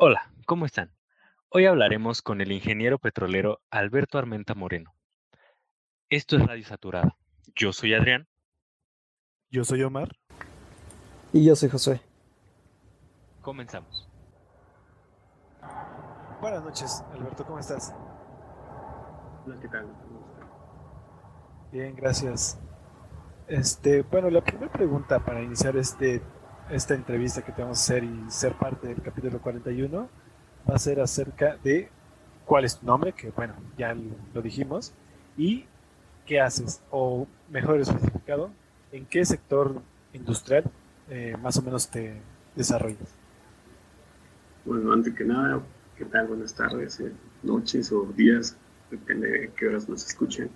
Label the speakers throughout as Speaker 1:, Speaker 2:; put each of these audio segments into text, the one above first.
Speaker 1: Hola, ¿cómo están? Hoy hablaremos con el ingeniero petrolero Alberto Armenta Moreno. Esto es Radio Saturada. Yo soy Adrián.
Speaker 2: Yo soy Omar.
Speaker 3: Y yo soy José.
Speaker 1: Comenzamos.
Speaker 2: Buenas noches, Alberto, ¿cómo estás?
Speaker 4: Hola, ¿qué tal?
Speaker 2: Bien, gracias. Este, bueno, la primera pregunta para iniciar este, esta entrevista que te vamos a hacer y ser parte del capítulo 41 va a ser acerca de cuál es tu nombre, que bueno, ya lo dijimos, y qué haces, o mejor especificado, en qué sector industrial eh, más o menos te desarrollas.
Speaker 4: Bueno, antes que nada, ¿qué tal? Buenas tardes, eh, noches o días, depende de qué horas nos escuchen.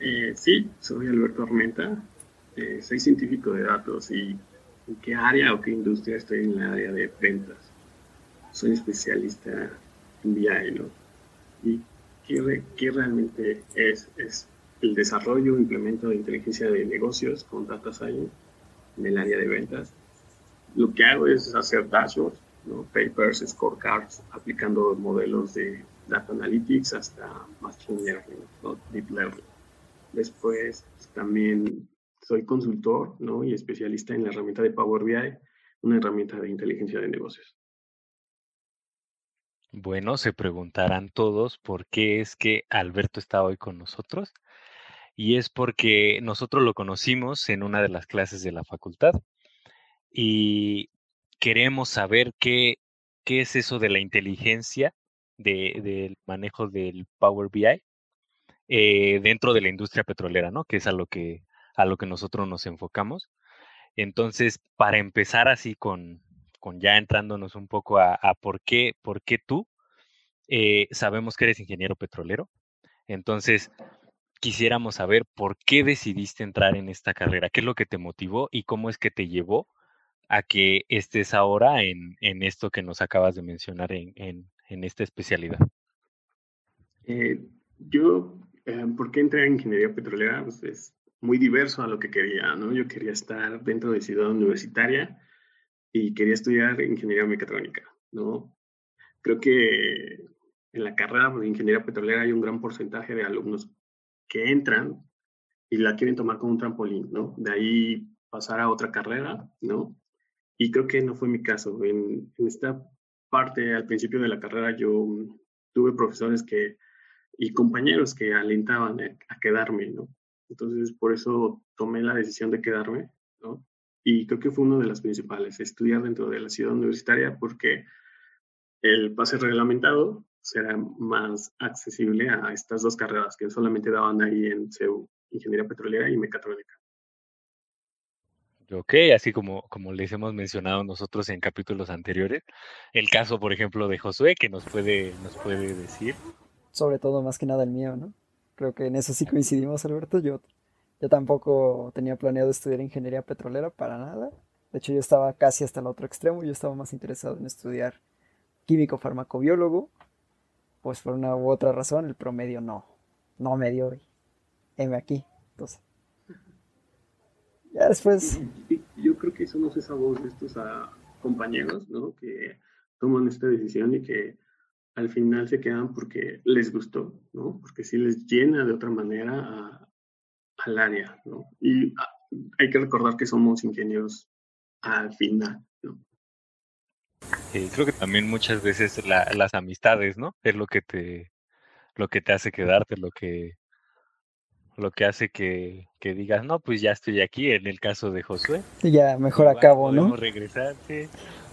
Speaker 4: Eh, sí, soy Alberto Armenta, eh, soy científico de datos y en qué área o qué industria estoy en la área de ventas. Soy especialista en BI, ¿no? Y qué, qué realmente es, es el desarrollo e implemento de inteligencia de negocios con Data Science en el área de ventas. Lo que hago es hacer dashboards, ¿no? papers, scorecards, aplicando modelos de data analytics hasta machine learning, ¿no? deep learning. Después también soy consultor ¿no? y especialista en la herramienta de Power BI, una herramienta de inteligencia de negocios.
Speaker 1: Bueno, se preguntarán todos por qué es que Alberto está hoy con nosotros. Y es porque nosotros lo conocimos en una de las clases de la facultad y queremos saber qué, qué es eso de la inteligencia de, del manejo del Power BI eh, dentro de la industria petrolera, ¿no? Que es a lo que, a lo que nosotros nos enfocamos. Entonces, para empezar así con, con ya entrándonos un poco a, por, qué, por qué tú, eh, sabemos que eres ingeniero petrolero. Entonces, quisiéramos saber por qué decidiste entrar en esta carrera, qué es lo que te motivó y cómo es que te llevó a que estés ahora en, en esto que nos acabas de mencionar en, en, en esta especialidad.
Speaker 4: Eh, yo eh, ¿Por qué entré en ingeniería petrolera? Pues es muy diverso a lo que quería, ¿no? Yo quería estar dentro de ciudad universitaria y quería estudiar ingeniería mecatrónica, ¿no? Creo que en la carrera de ingeniería petrolera hay un gran porcentaje de alumnos que entran y la quieren tomar como un trampolín, ¿no? De ahí pasar a otra carrera, ¿no? Y creo que no fue mi caso. En, en esta parte, al principio de la carrera, yo tuve profesores que y compañeros que alentaban a, quedarme, ¿no? Entonces, por eso tomé la decisión de quedarme, ¿no? Y creo que fue una de las principales, estudiar dentro de la ciudad universitaria porque el pase reglamentado será más accesible a estas dos carreras que solamente daban ahí en CEU, Ingeniería Petrolera y Mecatrónica.
Speaker 1: Ok, así como, como les hemos mencionado nosotros en capítulos anteriores, el caso, por ejemplo, de Josué, que nos puede, nos puede decir
Speaker 3: sobre todo más que nada el mío, ¿no? Creo que en eso sí coincidimos, Alberto. Yo, yo tampoco tenía planeado estudiar ingeniería petrolera para nada. De hecho, yo estaba casi hasta el otro extremo. Yo estaba más interesado en estudiar químico farmacobiólogo. Pues por una u otra razón, el promedio no, no me dio. M aquí. Entonces, ya después.
Speaker 4: Yo creo que somos esa voz de estos ah, compañeros, ¿no? Que toman esta decisión y que al final se quedan porque les gustó, ¿no? Porque sí les llena de otra manera a, al área, ¿no? Y a, ah, hay que recordar que somos ingenieros al final, ¿no?
Speaker 1: Eh, creo que también muchas veces la, las amistades, ¿no? Es lo que te, lo que te hace quedarte, lo que, lo que hace que, que digas, no, pues ya estoy aquí, en el caso de Josué.
Speaker 3: Y ya mejor acabo, ¿no?
Speaker 1: regresar, sí.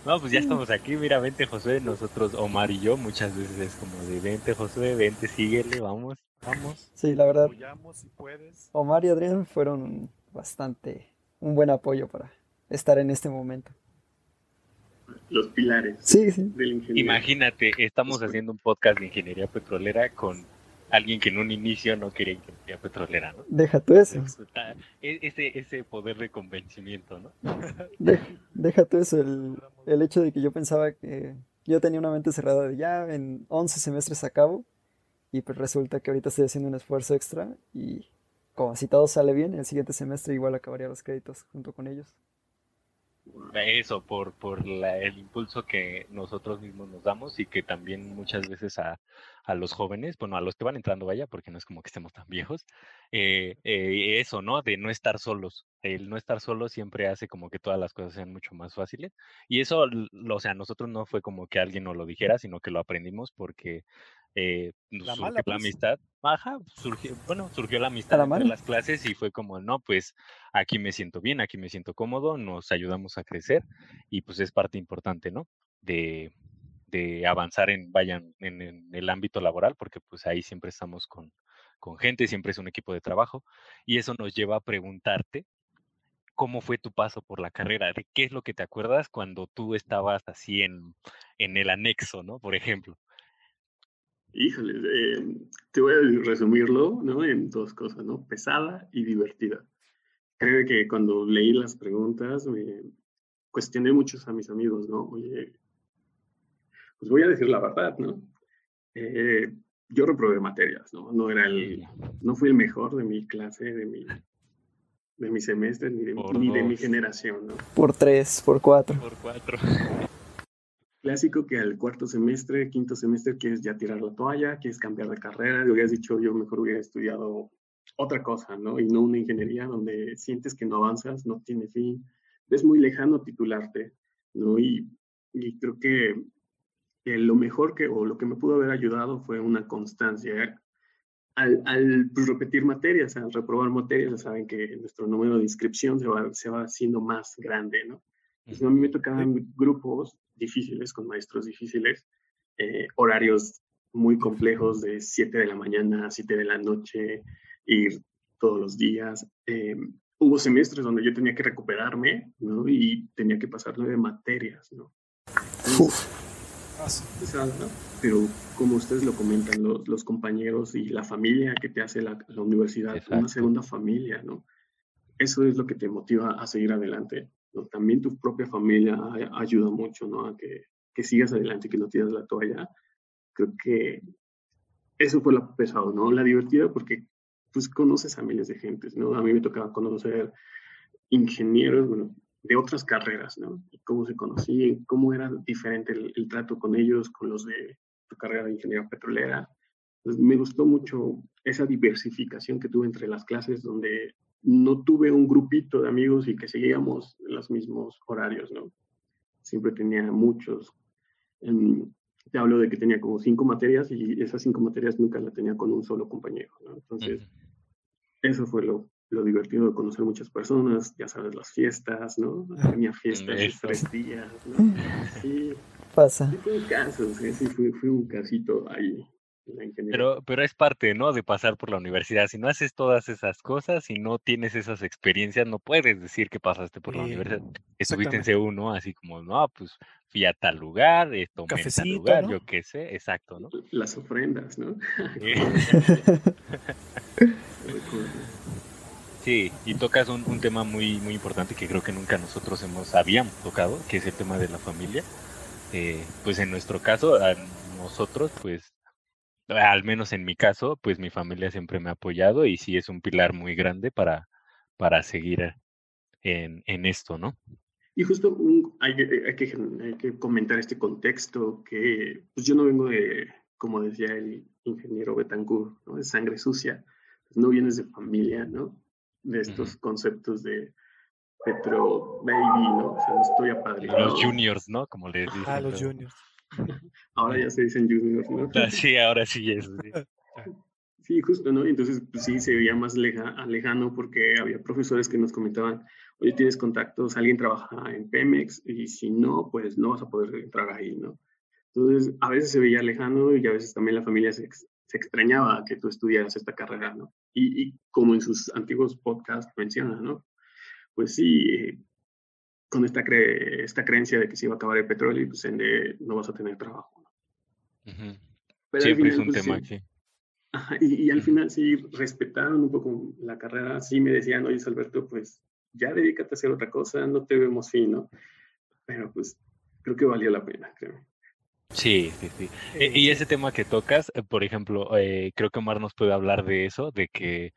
Speaker 1: No, pues ya estamos aquí, mira, vente Josué, nosotros, Omar y yo, muchas veces es como de vente Josué, vente, síguele, vamos, vamos.
Speaker 3: Sí, la verdad. Omar y Adrián fueron bastante, un buen apoyo para estar en este momento.
Speaker 4: Los pilares
Speaker 3: sí, sí.
Speaker 1: Imagínate, estamos haciendo un podcast de ingeniería petrolera con alguien que en un inicio no quería ingeniería petrolera, ¿no?
Speaker 3: Deja tú eso.
Speaker 1: E, ese, ese poder de convencimiento, ¿no?
Speaker 3: Deja, tú eso, el, el, hecho de que yo pensaba que yo tenía una mente cerrada de ya en 11 semestres acabo y pues resulta que ahorita estoy haciendo un esfuerzo extra y como si todo sale bien, el siguiente semestre igual acabaría los créditos junto con ellos.
Speaker 1: Eso, por, por el impulso que nosotros mismos nos damos y que también muchas veces a, a, los jóvenes, bueno, a los que van entrando, vaya, porque no es como que estemos tan viejos, eh, eh, eso, ¿no? De no estar solos. El no estar solos siempre hace como que todas las cosas sean mucho más fáciles. Y eso, o sea, nosotros no fue como que alguien nos lo dijera, sino que lo aprendimos porque eh, la, surgió la pues. amistad, baja, surgió, bueno, surgió la amistad en las clases y fue como, no, pues aquí me siento bien, aquí me siento cómodo, nos ayudamos a crecer y pues es parte importante, ¿no? De, de avanzar en, vayan, en, el ámbito laboral, porque pues ahí siempre estamos con, con gente, siempre es un equipo de trabajo y eso nos lleva a preguntarte cómo fue tu paso por la carrera, de qué es lo que te acuerdas cuando tú estabas así en, en el anexo, ¿no? Por ejemplo.
Speaker 4: Híjole, eh, te voy a resumirlo ¿no? en dos cosas, ¿no? Pesada y divertida. Creo que cuando leí las preguntas me cuestioné muchos a mis amigos, ¿no? Oye, pues voy a decir la verdad, ¿no? Eh, yo reprobé materias, ¿no? No era el, no fui el mejor de mi clase, de mi, de mi semestre, ni de, ni de mi generación, ¿no?
Speaker 3: Por tres, por cuatro.
Speaker 1: Por cuatro
Speaker 4: clásico que al cuarto semestre, quinto semestre quieres ya tirar la toalla, quieres cambiar de carrera, le hubieras dicho yo mejor hubiera estudiado otra cosa, ¿no? Y no una ingeniería donde sientes que no avanzas, no tiene fin, es muy lejano titularte, ¿no? Y, y creo que, lo mejor que, o lo que me pudo haber ayudado fue una constancia. Al, al pues, repetir materias, al reprobar materias, ya saben que nuestro número de inscripción se va, se va haciendo más grande, ¿no? a mí me tocaban grupos difíciles, con maestros difíciles, eh, horarios muy complejos de 7 de la mañana a 7 de la noche, ir todos los días. Eh, hubo semestres donde yo tenía que recuperarme, ¿no? Y tenía que pasar nueve materias, ¿no? Pero como ustedes lo comentan, los, los, compañeros y la familia que te hace la, la universidad, una segunda familia, ¿no? Eso es lo que te motiva a seguir adelante. También tu propia familia ayuda mucho, ¿no? A que, que sigas adelante, que no tiras la toalla. Creo que eso fue lo pesado, ¿no? La divertida porque pues conoces a miles de gentes, ¿no? A mí me tocaba conocer ingenieros, bueno, de otras carreras, ¿no? Y cómo se conocían, cómo era diferente el, trato con ellos, con los de tu carrera de ingeniería petrolera. Pues, me gustó mucho esa diversificación que tuve entre las clases, donde no tuve un grupito de amigos y que seguíamos en los mismos horarios, ¿no? Siempre tenía muchos. Em, te hablo de que tenía como cinco materias y esas cinco materias nunca las tenía con un solo compañero, ¿no? Entonces, eso fue lo, lo, divertido de conocer muchas personas, ya sabes, las fiestas, ¿no? Tenía fiestas de tres días, ¿no? Sí.
Speaker 3: Pasa.
Speaker 4: Sí, fue un caso, sí, sí fue, fue un casito ahí.
Speaker 1: Pero, pero es parte, ¿no? De pasar por la universidad. Si no haces todas esas cosas, si no tienes esas experiencias, no puedes decir que pasaste por la universidad. Estuviste en C1, ¿no? Así como, no, pues fui a tal lugar, tomé en tal lugar, yo qué sé, exacto, ¿no?
Speaker 4: Las ofrendas, ¿no?
Speaker 1: sí, y tocas un, un, tema muy, muy importante que creo que nunca nosotros hemos, habíamos tocado, que es el tema de la familia. Eh, pues en nuestro caso, nosotros, pues al menos en mi caso, pues mi familia siempre me ha apoyado y sí es un pilar muy grande para, para seguir en, en esto, ¿no?
Speaker 4: Y justo hay, que, hay, que, hay, que, comentar este contexto que pues yo no vengo de, como decía el ingeniero Betancourt, ¿no? de sangre sucia, pues no vienes de familia, ¿no? De estos conceptos de Petro Baby, ¿no? O sea, no estoy apadrinado.
Speaker 1: Los juniors, ¿no? Como les dicen.
Speaker 2: Ah, los juniors.
Speaker 4: ahora ya se dicen juniors, ¿no?
Speaker 1: Ah, sí, ahora sí es.
Speaker 4: Sí. justo, ¿no? Entonces, pues, sí, se veía más leja, lejano porque había profesores que nos comentaban, oye, tienes contactos, alguien trabaja en Pemex y si no, pues no vas a poder entrar ahí, ¿no? Entonces, a veces se veía lejano y a veces también la familia se, se extrañaba que tú estudiaras esta carrera, ¿no? Y, y, como en sus antiguos podcasts menciona, ¿no? Pues sí, eh, con esta, cre esta creencia de que se iba a acabar el petróleo y pues no vas a tener trabajo.
Speaker 1: Siempre es un pues, tema aquí.
Speaker 4: y, al final sí respetaron un poco la carrera, sí me decían, oye Alberto, pues ya dedícate a hacer otra cosa, no te vemos fin, ¿no? Pero pues creo que valió la pena, creo.
Speaker 1: Sí, sí, sí. E, y ese tema que tocas, eh, por ejemplo, eh, creo que Omar nos puede hablar de eso, de que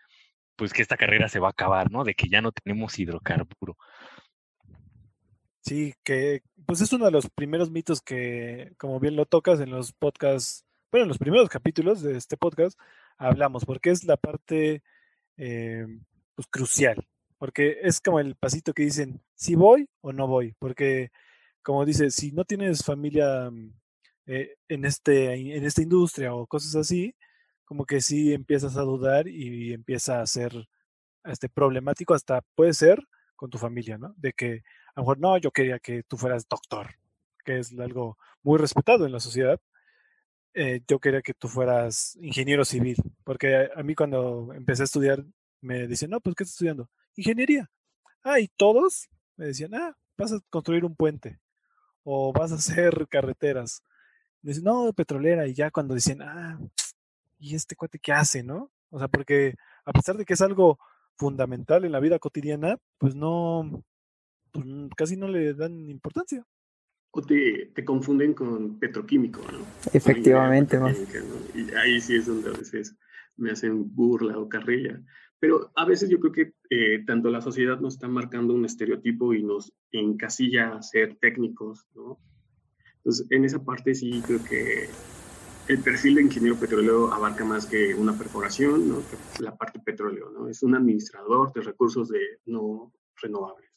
Speaker 1: pues que esta carrera se va a acabar, ¿no? De que ya no tenemos hidrocarburo.
Speaker 2: Sí, que pues es uno de los primeros mitos que, como bien lo tocas en los podcasts, bueno, en los primeros capítulos de este podcast, hablamos, porque es la parte eh, pues, crucial, porque es como el pasito que dicen, si voy o no voy, porque como dice, si no tienes familia mm, eh, en, este, en esta industria o cosas así, como que sí empiezas a dudar y empieza a ser este, problemático, hasta puede ser con tu familia, ¿no? De que a lo mejor no, yo quería que tú fueras doctor, que es algo muy respetado en la sociedad. Eh, yo quería que tú fueras ingeniero civil, porque a, mí cuando empecé a estudiar me decían, no, pues ¿qué estás estudiando? Ingeniería. Ah, y todos me decían, ah, vas a construir un puente o vas a hacer carreteras. Me dicen, no, petrolera, y ya cuando dicen, ah, ¿y este cuate qué hace, no? O sea, porque a pesar de que es algo fundamental en la vida cotidiana, pues no, pues casi no le dan importancia.
Speaker 4: O te, te confunden con petroquímico, ¿no?
Speaker 3: Efectivamente, ¿no?
Speaker 4: Y ahí sí es donde a veces me hacen burla o carrilla. Pero a veces yo creo que eh, tanto la sociedad nos está marcando un estereotipo y nos encasilla a ser técnicos, ¿no? Entonces, en esa parte sí creo que el perfil de ingeniero petrolero abarca más que una perforación, ¿no? la parte petróleo, ¿no? Es un administrador de recursos de no renovables.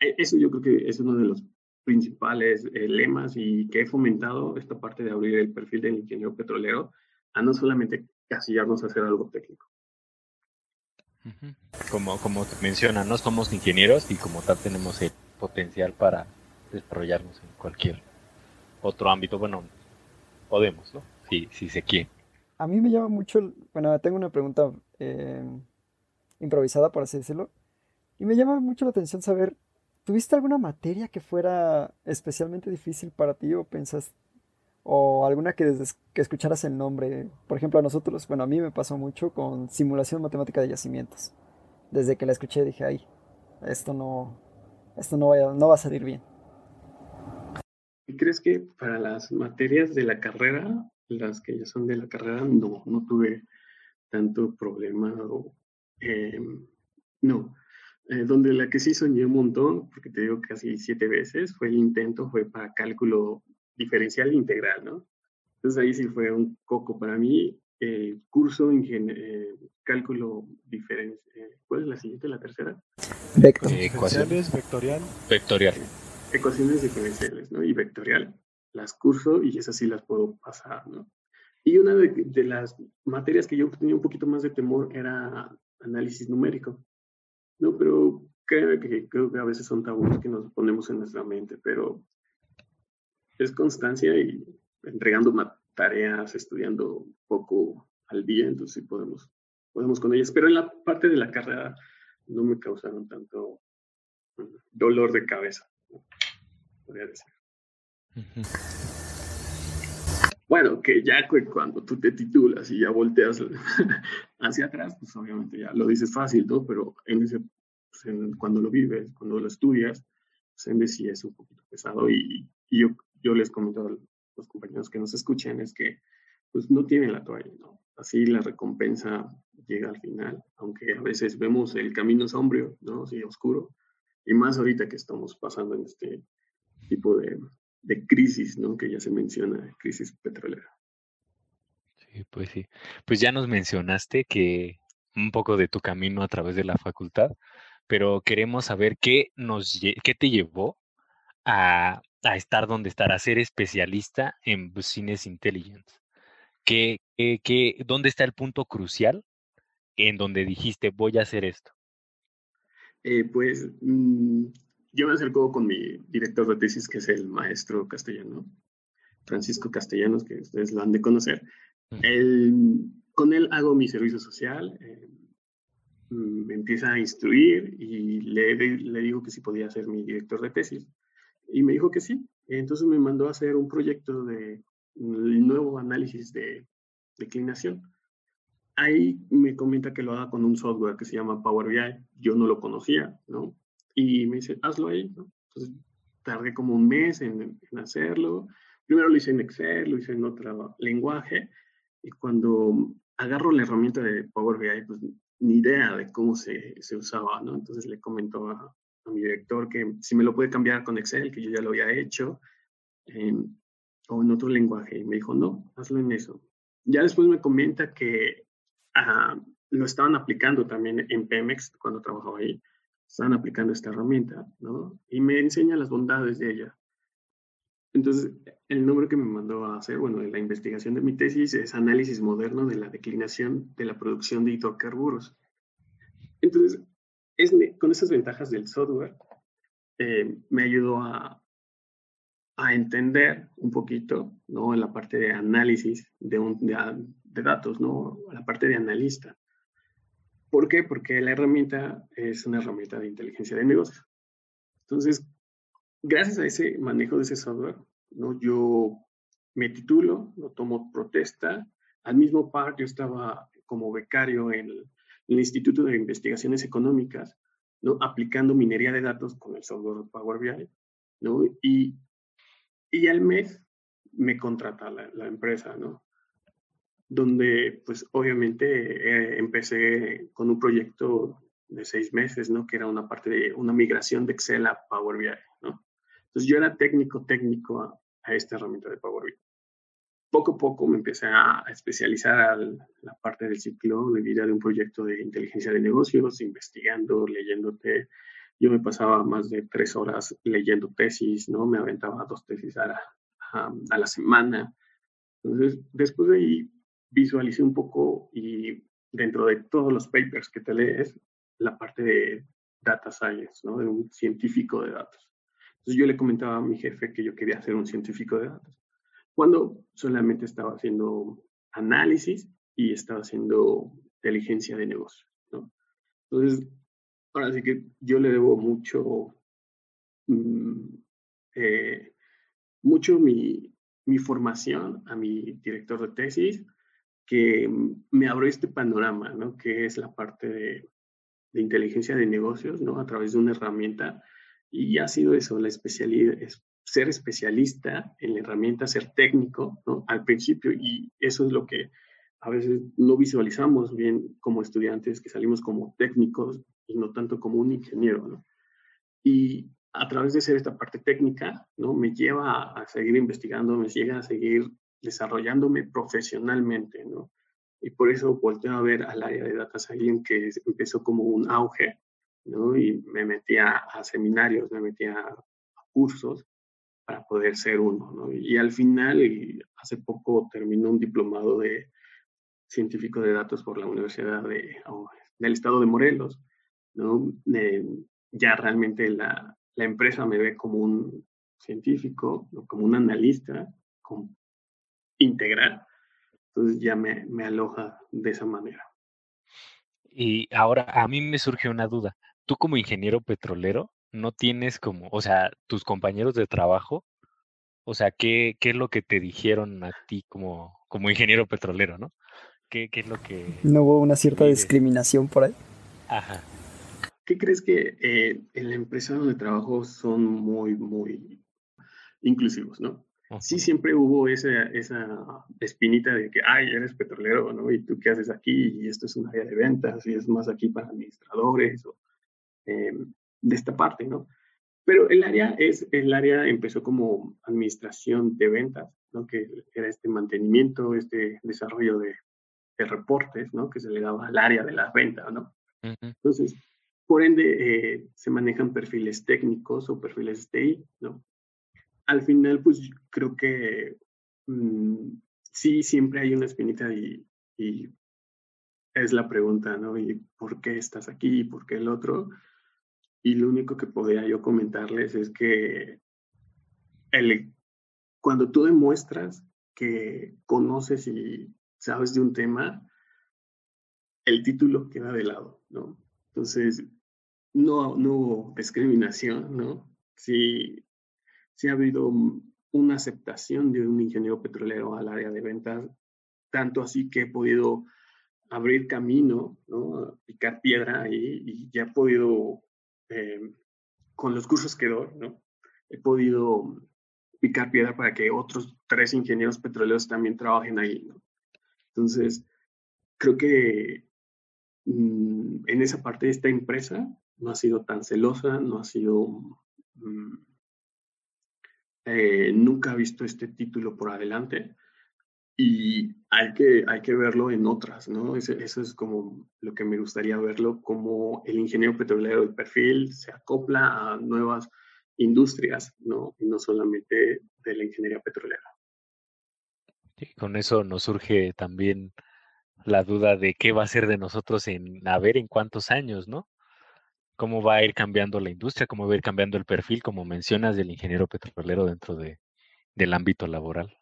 Speaker 4: E, eso yo creo que es uno de los principales eh, lemas y que he fomentado esta parte de abrir el perfil del ingeniero petrolero a no solamente casillarnos a hacer algo técnico.
Speaker 1: Como, como menciona, no somos ingenieros y como tal tenemos el potencial para desarrollarnos en cualquier otro ámbito. Bueno, podemos, ¿no? Si, si se quiere.
Speaker 3: A mí me llama mucho, bueno, tengo una pregunta eh, improvisada, por así decirlo, y me llama mucho la atención saber, ¿tuviste alguna materia que fuera especialmente difícil para ti o pensas, o alguna que desde que escucharas el nombre, por ejemplo a nosotros, bueno, a mí me pasó mucho con simulación matemática de yacimientos. Desde que la escuché dije, ay, esto no, esto no, vaya, no va a salir bien.
Speaker 4: ¿Y crees que para las materias de la carrera, las que ya son de la carrera, no, no tuve tanto problema o em, no. Eh, donde la que sí soñé un montón, porque te digo casi siete veces, fue el intento, fue para cálculo diferencial e integral, ¿no? Entonces ahí sí fue un coco para mí. El curso en eh, cálculo diferencial, eh, ¿cuál es la siguiente, la tercera?
Speaker 3: Vector.
Speaker 2: Ecuaciones, vectorial.
Speaker 1: Vectorial
Speaker 4: ecuaciones diferenciales, ¿no? Y vectorial. Las curso y esas sí las puedo pasar, ¿no? Y una de, las materias que yo tenía un poquito más de temor era análisis numérico, ¿no? Pero creo que, creo que a veces son tabúes que nos ponemos en nuestra mente, pero es constancia y entregando tareas, estudiando poco al día, entonces sí podemos, podemos con ellas. Pero en la parte de la carrera no me causaron tanto mm, dolor de cabeza. Bueno, que ya cuando tú te titulas y ya volteas hacia atrás, pues obviamente ya lo dices fácil, ¿no? Pero en ese, pues, cuando lo vives, cuando lo estudias, pues en sí es un poquito pesado y, yo, yo les comento a los compañeros que nos escuchen es que pues no tienen la toalla, ¿no? Así la recompensa llega al final, aunque a veces vemos el camino sombrío, ¿no? Sí, oscuro, y más ahorita que estamos pasando en este tipo de, de crisis, ¿no? Que ya se menciona, crisis petrolera.
Speaker 1: Sí, pues sí. Pues ya nos mencionaste que un poco de tu camino a través de la facultad, pero queremos saber qué, nos, qué te llevó a, a estar donde estar, a ser especialista en Business Intelligence. ¿Qué, qué, dónde está el punto crucial en donde dijiste voy a hacer esto?
Speaker 4: Eh, pues mm, yo me acerco con mi director de tesis, que es el maestro castellano, Francisco Castellanos, que ustedes lo han de conocer. con él hago mi servicio social, eh, mm, me empieza a instruir y le, le digo que si podía ser mi director de tesis. Y me dijo que sí. Entonces me mandó a hacer un proyecto de un nuevo análisis de declinación. Ahí me comenta que lo haga con un software que se llama Power BI. Yo no lo conocía, ¿no? Y me dice, hazlo ahí, ¿no? Entonces tardé como un mes en, hacerlo. Primero lo hice en Excel, lo hice en otro lenguaje. Y cuando agarro la herramienta de Power BI, pues ni idea de cómo se, se usaba, ¿no? Entonces le comentó a, a mi director que si me lo puede cambiar con Excel, que yo ya lo había hecho, o en otro lenguaje. Y me dijo, no, hazlo en eso. Ya después me comenta que ah, lo estaban aplicando también en Pemex cuando trabajaba ahí. Estaban aplicando esta herramienta, ¿no? Y me enseña las bondades de ella. Entonces, el nombre que me mandó a hacer, bueno, de la investigación de mi tesis es Análisis Moderno de la Declinación de la Producción de Hidrocarburos. Entonces, es, con esas ventajas del software, eh, me ayudó a, a, entender un poquito, ¿no? En la parte de análisis de, un, de, datos, ¿no? La parte de analista. ¿Por qué? Porque la herramienta es una herramienta de inteligencia de negocios. Entonces, gracias a ese manejo de ese software, ¿no? Yo me titulo, lo tomo protesta. Al mismo par, yo estaba como becario en el, el Instituto de Investigaciones Económicas, ¿no? aplicando minería de datos con el software Power BI. ¿no? Y, y al mes me contrata la, la empresa, ¿no? Donde pues obviamente eh, empecé con un proyecto de seis meses, ¿no? Que era una parte de una migración de Excel a Power BI, ¿no? Entonces yo era técnico, técnico a, a esta herramienta de Power BI poco a poco me empecé a especializar a la parte del ciclo de vida de un proyecto de inteligencia de negocios, investigando, leyéndote. Yo me pasaba más de tres horas leyendo tesis, ¿no? Me aventaba dos tesis a la, a, la semana. Entonces, después de ahí visualicé un poco y dentro de todos los papers que te lees, la parte de data science, ¿no? De un científico de datos. Entonces yo le comentaba a mi jefe que yo quería ser un científico de datos cuando solamente estaba haciendo análisis y estaba haciendo inteligencia de negocio. ¿no? Entonces, ahora sí que yo le debo mucho, mm, eh, mucho mi, mi, formación a mi director de tesis, que me abrió este panorama, ¿no? que es la parte de, inteligencia de negocios, ¿no? a través de una herramienta. Y ha sido eso, la especialidad, ser especialista en la herramienta, ser técnico, ¿no? Al principio, y eso es lo que a veces no visualizamos bien como estudiantes, que salimos como técnicos y no tanto como un ingeniero, ¿no? Y a través de ser esta parte técnica, ¿no? Me lleva a, seguir investigando, me llega a seguir desarrollándome profesionalmente, ¿no? Y por eso volteo a ver al área de Data Science que empezó como un auge, ¿no? Y me metía a seminarios, me metía a cursos para poder ser uno. ¿no? Y al final, hace poco terminó un diplomado de científico de datos por la Universidad de, oh, del Estado de Morelos. ¿no? ya realmente la, la, empresa me ve como un científico, como un analista con, integral. Entonces ya me, me aloja de esa manera.
Speaker 1: Y ahora a mí me surge una duda. Tú como ingeniero petrolero, no tienes como, o sea, tus compañeros de trabajo, o sea, ¿qué, qué es lo que te dijeron a ti como, como ingeniero petrolero, ¿no? ¿Qué, qué es lo que...
Speaker 3: ¿No hubo una cierta discriminación por ahí?
Speaker 1: Ajá.
Speaker 4: ¿Qué crees que eh, en la empresa donde trabajo son muy, muy inclusivos, ¿no? Sí, siempre hubo esa, esa espinita de que, ay, eres petrolero, ¿no? ¿Y tú qué haces aquí? Y esto es un área de ventas, y es más aquí para administradores, o, eh, de esta parte, ¿no? Pero el área es, el área empezó como administración de ventas, ¿no? Que era este mantenimiento, este desarrollo de, de reportes, ¿no? Que se le daba al área de las ventas, ¿no? Entonces, por ende, eh, se manejan perfiles técnicos o perfiles TI, ¿no? Al final, pues creo que mm, sí, siempre hay una espinita y, es la pregunta, ¿no? ¿Y por qué estás aquí? ¿Y por qué el otro? Y lo único que podría yo comentarles es que el, cuando tú demuestras que conoces y sabes de un tema, el título queda de lado, ¿no? Entonces, no, no hubo discriminación, ¿no? Sí, sí ha habido una aceptación de un ingeniero petrolero al área de ventas, tanto así que he podido abrir camino, ¿no? Picar piedra y, y ya he podido Em, con los cursos que doy. He podido picar piedra para que otros tres ingenieros petroleros también trabajen ahí. Entonces, creo que mm, en esa parte de esta empresa, no ha sido tan celosa, no ha sido, mm, eh, nunca ha visto este título por adelante y hay que, hay que verlo en otras, ¿no? Eso, es como lo que me gustaría verlo, como el ingeniero petrolero de perfil se acopla a nuevas industrias, ¿no? Y no solamente de la ingeniería petrolera.
Speaker 1: Y con eso nos surge también la duda de qué va a ser de nosotros en a ver en cuántos años, ¿no? Cómo va a ir cambiando la industria, cómo va a ir cambiando el perfil, como mencionas, del ingeniero petrolero dentro de, del ámbito laboral.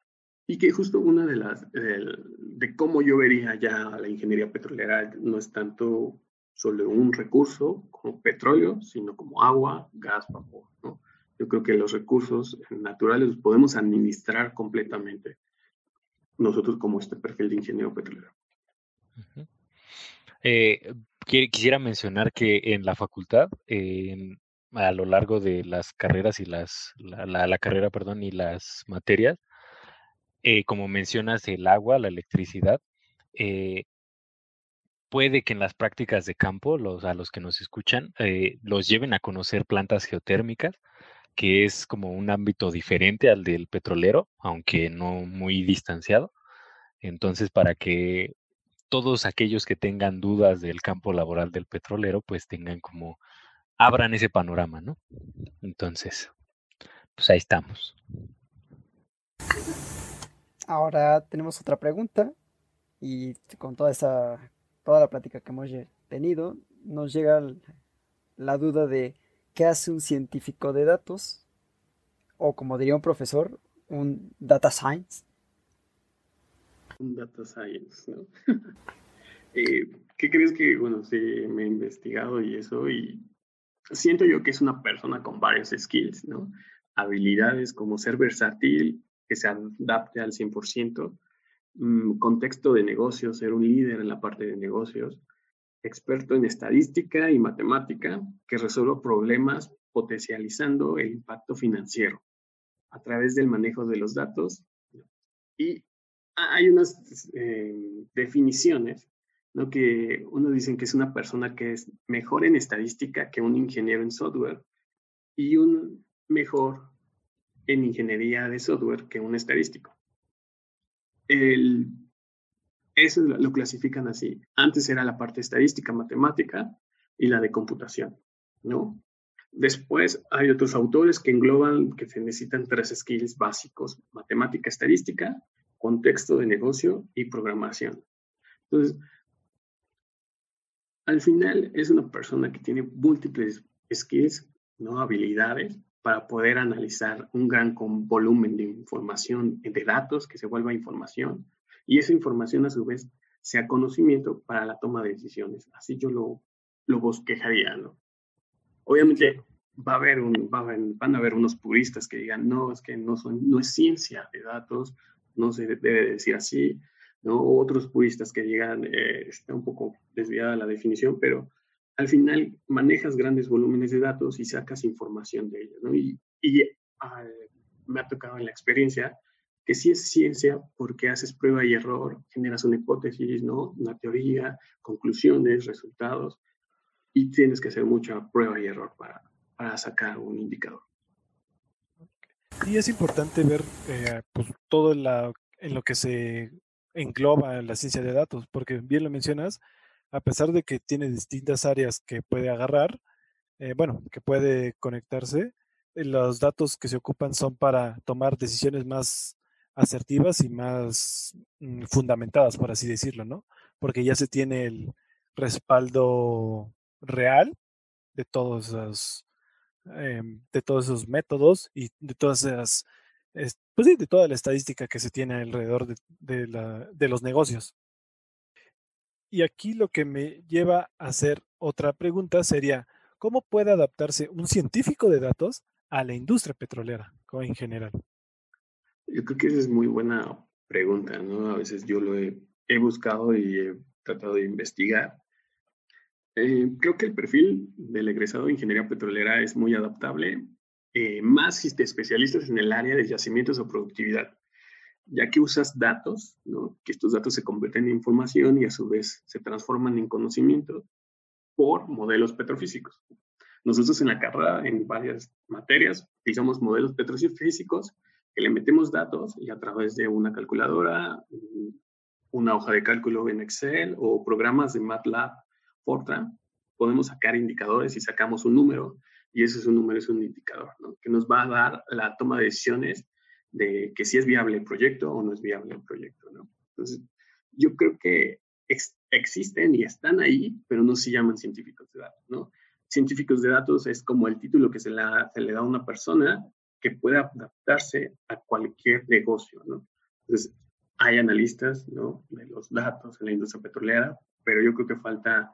Speaker 4: Y que justo una de las, de cómo yo vería ya la ingeniería petrolera no es tanto solo un recurso como petróleo, sino como agua, gas, vapor, ¿no? Yo creo que los recursos naturales los podemos administrar completamente nosotros como este perfil de ingeniero petrolero.
Speaker 1: Eh, quisiera mencionar que en la facultad, a lo largo de las carreras y las, la, carrera, perdón, y las materias, eh, como mencionas, el agua, la electricidad, eh, puede que en las prácticas de campo, los, a los que nos escuchan, los lleven a conocer plantas geotérmicas, que es como un ámbito diferente al del petrolero, aunque no muy distanciado. Entonces, para que todos aquellos que tengan dudas del campo laboral del petrolero, pues tengan como, abran ese panorama, ¿no? Entonces, pues ahí estamos.
Speaker 3: Ahora tenemos otra pregunta y con toda esa, toda la plática que hemos tenido, nos llega la duda de qué hace un científico de datos o como diría un profesor, un data science
Speaker 4: un data science, ¿no? Eh, ¿Qué crees que, bueno, sí, me he investigado y eso, y siento yo que es una persona con varios skills, ¿no? Habilidades como ser versátil, que se adapte al 100%, mm, contexto de negocios, ser un líder en la parte de negocios, experto en estadística y matemática, que resuelva problemas potencializando el impacto financiero a través del manejo de los datos y hay unas eh, definiciones, ¿no? Que uno dicen que es una persona que es mejor en estadística que un ingeniero en software y un mejor en ingeniería de software que un estadístico. El, eso lo clasifican así. Antes era la parte estadística, matemática y la de computación, ¿no? Después hay otros autores que engloban que se necesitan tres skills básicos, matemática, estadística contexto de negocio y programación. Entonces, al final es una persona que tiene múltiples skills, ¿no? habilidades para poder analizar un gran volumen de información, de datos que se vuelva información y esa información a su vez sea conocimiento para la toma de decisiones. Así yo lo, lo bosquejaría, ¿no? Obviamente va a haber un, van a haber unos puristas que digan, no, es que no, son, no es ciencia de datos, no se debe decir así, ¿no? Otros puristas que llegan, eh, está un poco desviada la definición, pero al final manejas grandes volúmenes de datos y sacas información de ellos, ¿no? Y, me ha tocado en la experiencia que sí es ciencia porque haces prueba y error, generas una hipótesis, ¿no? Una teoría, conclusiones, resultados, y tienes que hacer mucha prueba y error para, para sacar un indicador.
Speaker 2: Y es importante ver eh, pues, todo la, en lo que se engloba la ciencia de datos, porque bien lo mencionas, a pesar de que tiene distintas áreas que puede agarrar, eh, bueno, que puede conectarse, eh, los datos que se ocupan son para tomar decisiones más asertivas y más mm, fundamentadas, por así decirlo, ¿no? Porque ya se tiene el respaldo real de todos los, Em, de todos esos métodos y de todas esas, pues sí, de toda la estadística que se tiene alrededor de, los negocios. Y aquí lo que me lleva a hacer otra pregunta sería, ¿cómo puede adaptarse un científico de datos a la industria petrolera en general?
Speaker 4: Yo creo que esa es muy buena pregunta, ¿no? A veces yo lo he buscado y he tratado de investigar eh, creo que el perfil del egresado de ingeniería petrolera es muy adaptable, eh, más si te especialistas en el área de yacimientos o productividad, ya que usas datos, que estos datos se convierten en información y a su vez se transforman en conocimiento por modelos petrofísicos. Nosotros en la carrera, en varias materias, utilizamos modelos petrofísicos que le metemos datos y a través de una calculadora, una hoja de cálculo en Excel o programas de MATLAB, Fortran, podemos sacar indicadores y sacamos un número y ese es un número, es un indicador, ¿no? que nos va a dar la toma de decisiones de que si es viable el proyecto o no es viable el proyecto. ¿no? Entonces, yo creo que existen y están ahí, pero no se llaman científicos de datos. ¿no? Científicos de datos es como el título que se, se le da a una persona que pueda adaptarse a cualquier negocio. ¿no? Entonces, hay analistas ¿no? de los datos en la industria petrolera, pero yo creo que falta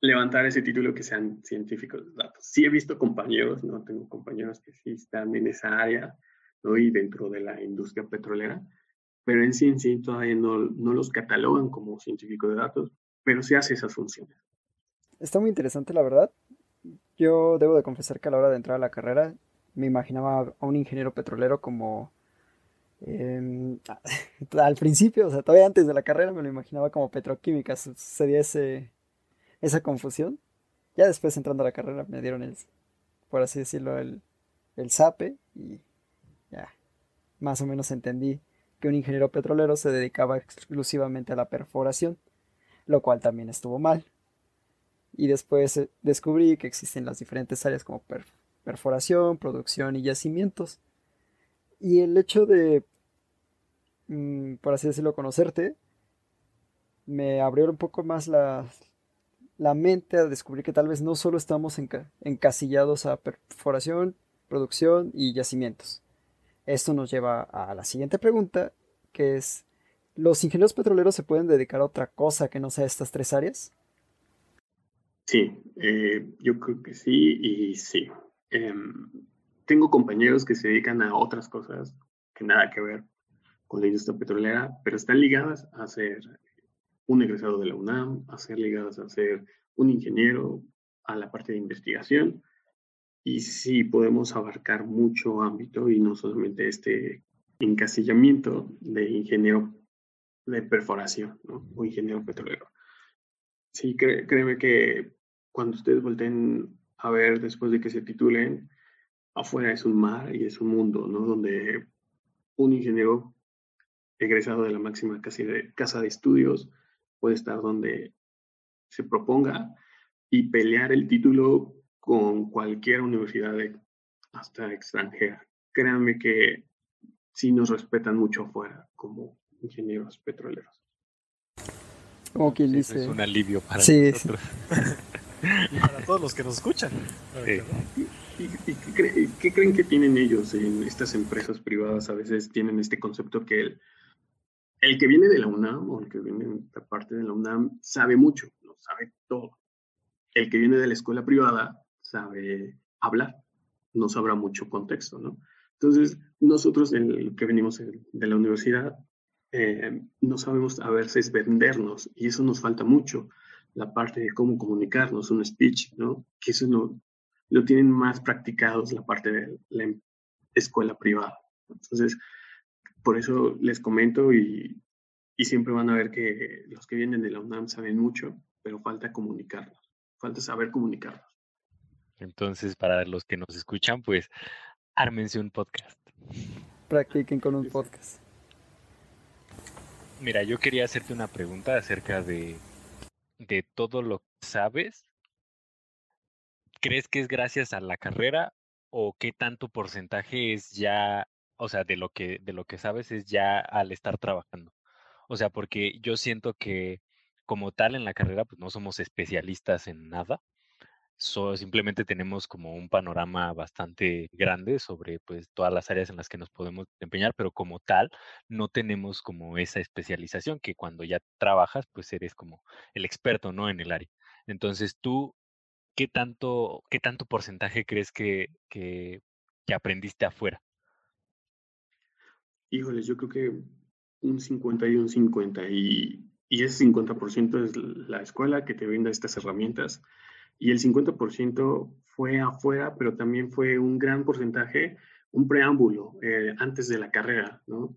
Speaker 4: levantar ese título que sean científicos de datos. Sí he visto compañeros, ¿no? Tengo compañeros que sí están en esa área, ¿no? Y dentro de la industria petrolera, pero en sí en sí todavía no, no los catalogan como científicos de datos, pero sí hace esas funciones.
Speaker 3: Está muy interesante, la verdad. Yo debo de confesar que a la hora de entrar a la carrera me imaginaba a un ingeniero petrolero como... Em, al principio, o sea, todavía antes de la carrera me lo imaginaba como petroquímica, sería ese, esa confusión. Ya después entrando a la carrera me dieron el, por así decirlo, el, el SAPE y ya más o menos entendí que un ingeniero petrolero se dedicaba exclusivamente a la perforación, lo cual también estuvo mal. Y después eh, descubrí que existen las diferentes áreas como perforación, producción y yacimientos. Y el hecho de, por así decirlo, conocerte, me abrió un poco más la, la mente a descubrir que tal vez no solo estamos encasillados a perforación, producción y yacimientos. Esto nos lleva a la siguiente pregunta, que es, ¿los ingenieros petroleros se pueden dedicar a otra cosa que no sea estas tres áreas?
Speaker 4: Sí, eh, yo creo que sí y sí. Em, tengo compañeros que se dedican a otras cosas que nada que ver con la industria petrolera, pero están ligadas a ser un egresado de la UNAM, a ser ligadas a ser un ingeniero, a la parte de investigación. Y sí podemos abarcar mucho ámbito y no solamente este encasillamiento de ingeniero de perforación o ingeniero petrolero. Sí, créeme que cuando ustedes volteen a ver después de que se titulen, afuera es un mar y es un mundo, ¿no? Donde un ingeniero egresado de la máxima casa de estudios puede estar donde se proponga y pelear el título con cualquier universidad hasta extranjera. Créanme que sí nos respetan mucho afuera como ingenieros petroleros.
Speaker 3: Como quien dice.
Speaker 1: Es un alivio para nosotros.
Speaker 2: y para todos los que nos escuchan.
Speaker 4: ¿Y, qué, creen que tienen ellos en estas empresas privadas? A veces tienen este concepto que el, el que viene de la UNAM o el que viene de parte de la UNAM sabe mucho, no sabe todo. El que viene de la escuela privada sabe hablar, no sabrá mucho contexto, ¿no? Entonces, nosotros, el que venimos de la universidad, eh, no sabemos a veces vendernos y eso nos falta mucho, la parte de cómo comunicarnos, un speech, ¿no? Que eso no, lo tienen más practicados la parte de la escuela privada. Entonces, por eso les comento y, siempre van a ver que los que vienen de la UNAM saben mucho, pero falta comunicarlos, falta saber comunicarlos.
Speaker 1: Entonces, para los que nos escuchan, pues ármense un podcast.
Speaker 3: Practiquen con un podcast.
Speaker 1: Mira, yo quería hacerte una pregunta acerca de, de todo lo que sabes. ¿Crees que es gracias a la carrera o qué tanto porcentaje es ya o sea, de lo que, de lo que sabes es ya al estar trabajando. O sea, porque yo siento que como tal en la carrera, pues no somos especialistas en nada. simplemente tenemos como un panorama bastante grande sobre pues todas las áreas en las que nos podemos desempeñar, pero como tal no tenemos como esa especialización que cuando ya trabajas pues eres como el experto, ¿no? En el área. Entonces tú, ¿qué tanto, qué tanto porcentaje crees que, que, que aprendiste afuera?
Speaker 4: Híjoles, yo creo que un 50 y un 50 y, y ese 50% es la escuela que te brinda estas herramientas y el 50% fue afuera, pero también fue un gran porcentaje, un preámbulo eh, antes de la carrera, ¿no?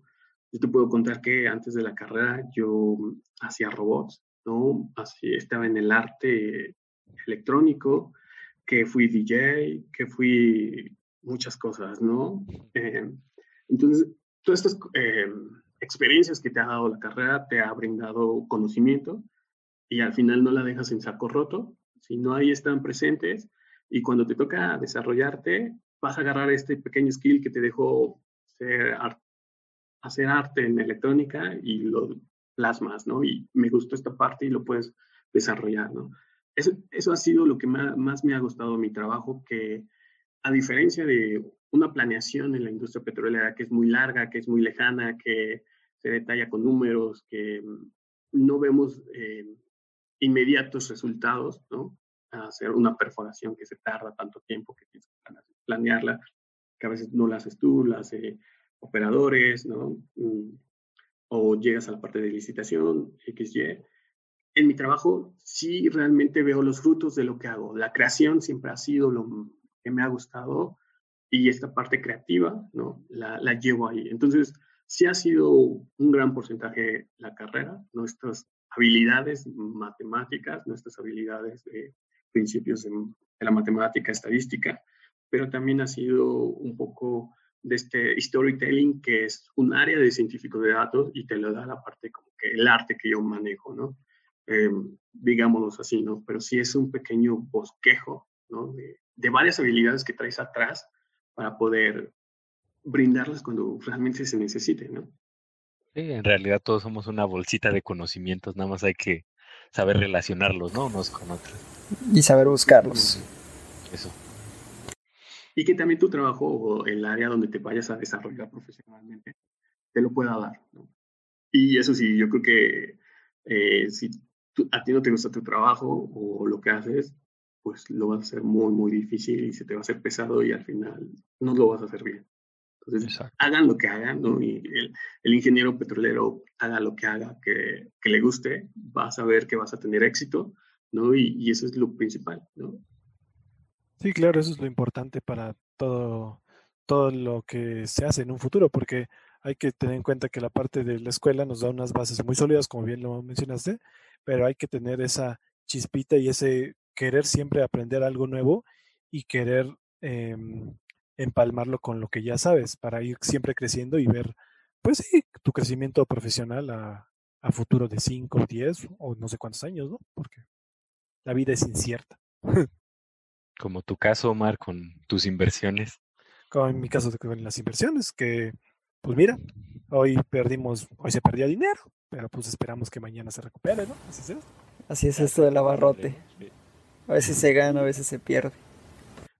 Speaker 4: Yo te puedo contar que antes de la carrera yo hacía robots, ¿no? Así estaba en el arte electrónico que fui DJ, que fui muchas cosas, ¿no? Eh, entonces, todas estas eh, experiencias que te ha dado la carrera te ha brindado conocimiento y al final no la dejas en saco roto, sino ahí están presentes y cuando te toca desarrollarte, vas a agarrar este pequeño skill que te dejó hacer arte en electrónica y lo plasmas, ¿no? Y me gustó esta parte y lo puedes desarrollar, ¿no? Eso, eso ha sido lo que más, me ha gustado mi trabajo, que a diferencia de una planeación en la industria petrolera que es muy larga, que es muy lejana, que se detalla con números, que no vemos eh, inmediatos resultados, ¿no? hacer una perforación que se tarda tanto tiempo que tienes que planearla, que a veces no la haces tú, la hace operadores, ¿no? Mm, o llegas a la parte de licitación, XY. En mi trabajo sí realmente veo los frutos de lo que hago. La creación siempre ha sido lo que me ha gustado y esta parte creativa, ¿no? La, la llevo ahí. Entonces, sí ha sido un gran porcentaje la carrera, nuestras habilidades matemáticas, nuestras habilidades de principios de, la matemática estadística, pero también ha sido un poco de este storytelling, que es un área de científico de datos y te lo da la parte como que el arte que yo manejo, ¿no? Eh, digámoslo así, ¿no? Pero sí es un pequeño bosquejo, ¿no? De, de, varias habilidades que traes atrás para poder brindarlas cuando realmente se necesite, ¿no?
Speaker 1: Sí, en realidad todos somos una bolsita de conocimientos, nada más hay que saber relacionarlos, ¿no? Unos con otros.
Speaker 3: Y saber buscarlos.
Speaker 1: Eso.
Speaker 4: Y que también tu trabajo o el área donde te vayas a desarrollar profesionalmente te lo pueda dar, ¿no? Y eso sí, yo creo que eh, si a ti no te gusta tu trabajo o lo que haces, pues lo vas a hacer muy, muy difícil y se te va a hacer pesado y al final no lo vas a hacer bien. Entonces, hagan lo que hagan, ¿no? Y el, ingeniero petrolero haga lo que haga, que, que, le guste, vas a ver que vas a tener éxito, ¿no? Y, y, eso es lo principal, ¿no?
Speaker 2: Sí, claro, eso es lo importante para todo, todo lo que se hace en un futuro, porque hay que tener en cuenta que la parte de la escuela nos da unas bases muy sólidas, como bien lo mencionaste, pero hay que tener esa chispita y ese querer siempre aprender algo nuevo y querer eh, empalmarlo con lo que ya sabes para ir siempre creciendo y ver, pues sí, tu crecimiento profesional a, a futuro de 5, 10 o no sé cuántos años, ¿no? Porque la vida es incierta.
Speaker 1: Como tu caso, Omar, con tus inversiones.
Speaker 2: Como en mi caso con las inversiones, que pues mira, hoy perdimos, hoy se perdió dinero, pero pues esperamos que mañana se recupere, ¿no?
Speaker 3: Así es. Así es esto del abarrote. A veces se gana, a veces se pierde.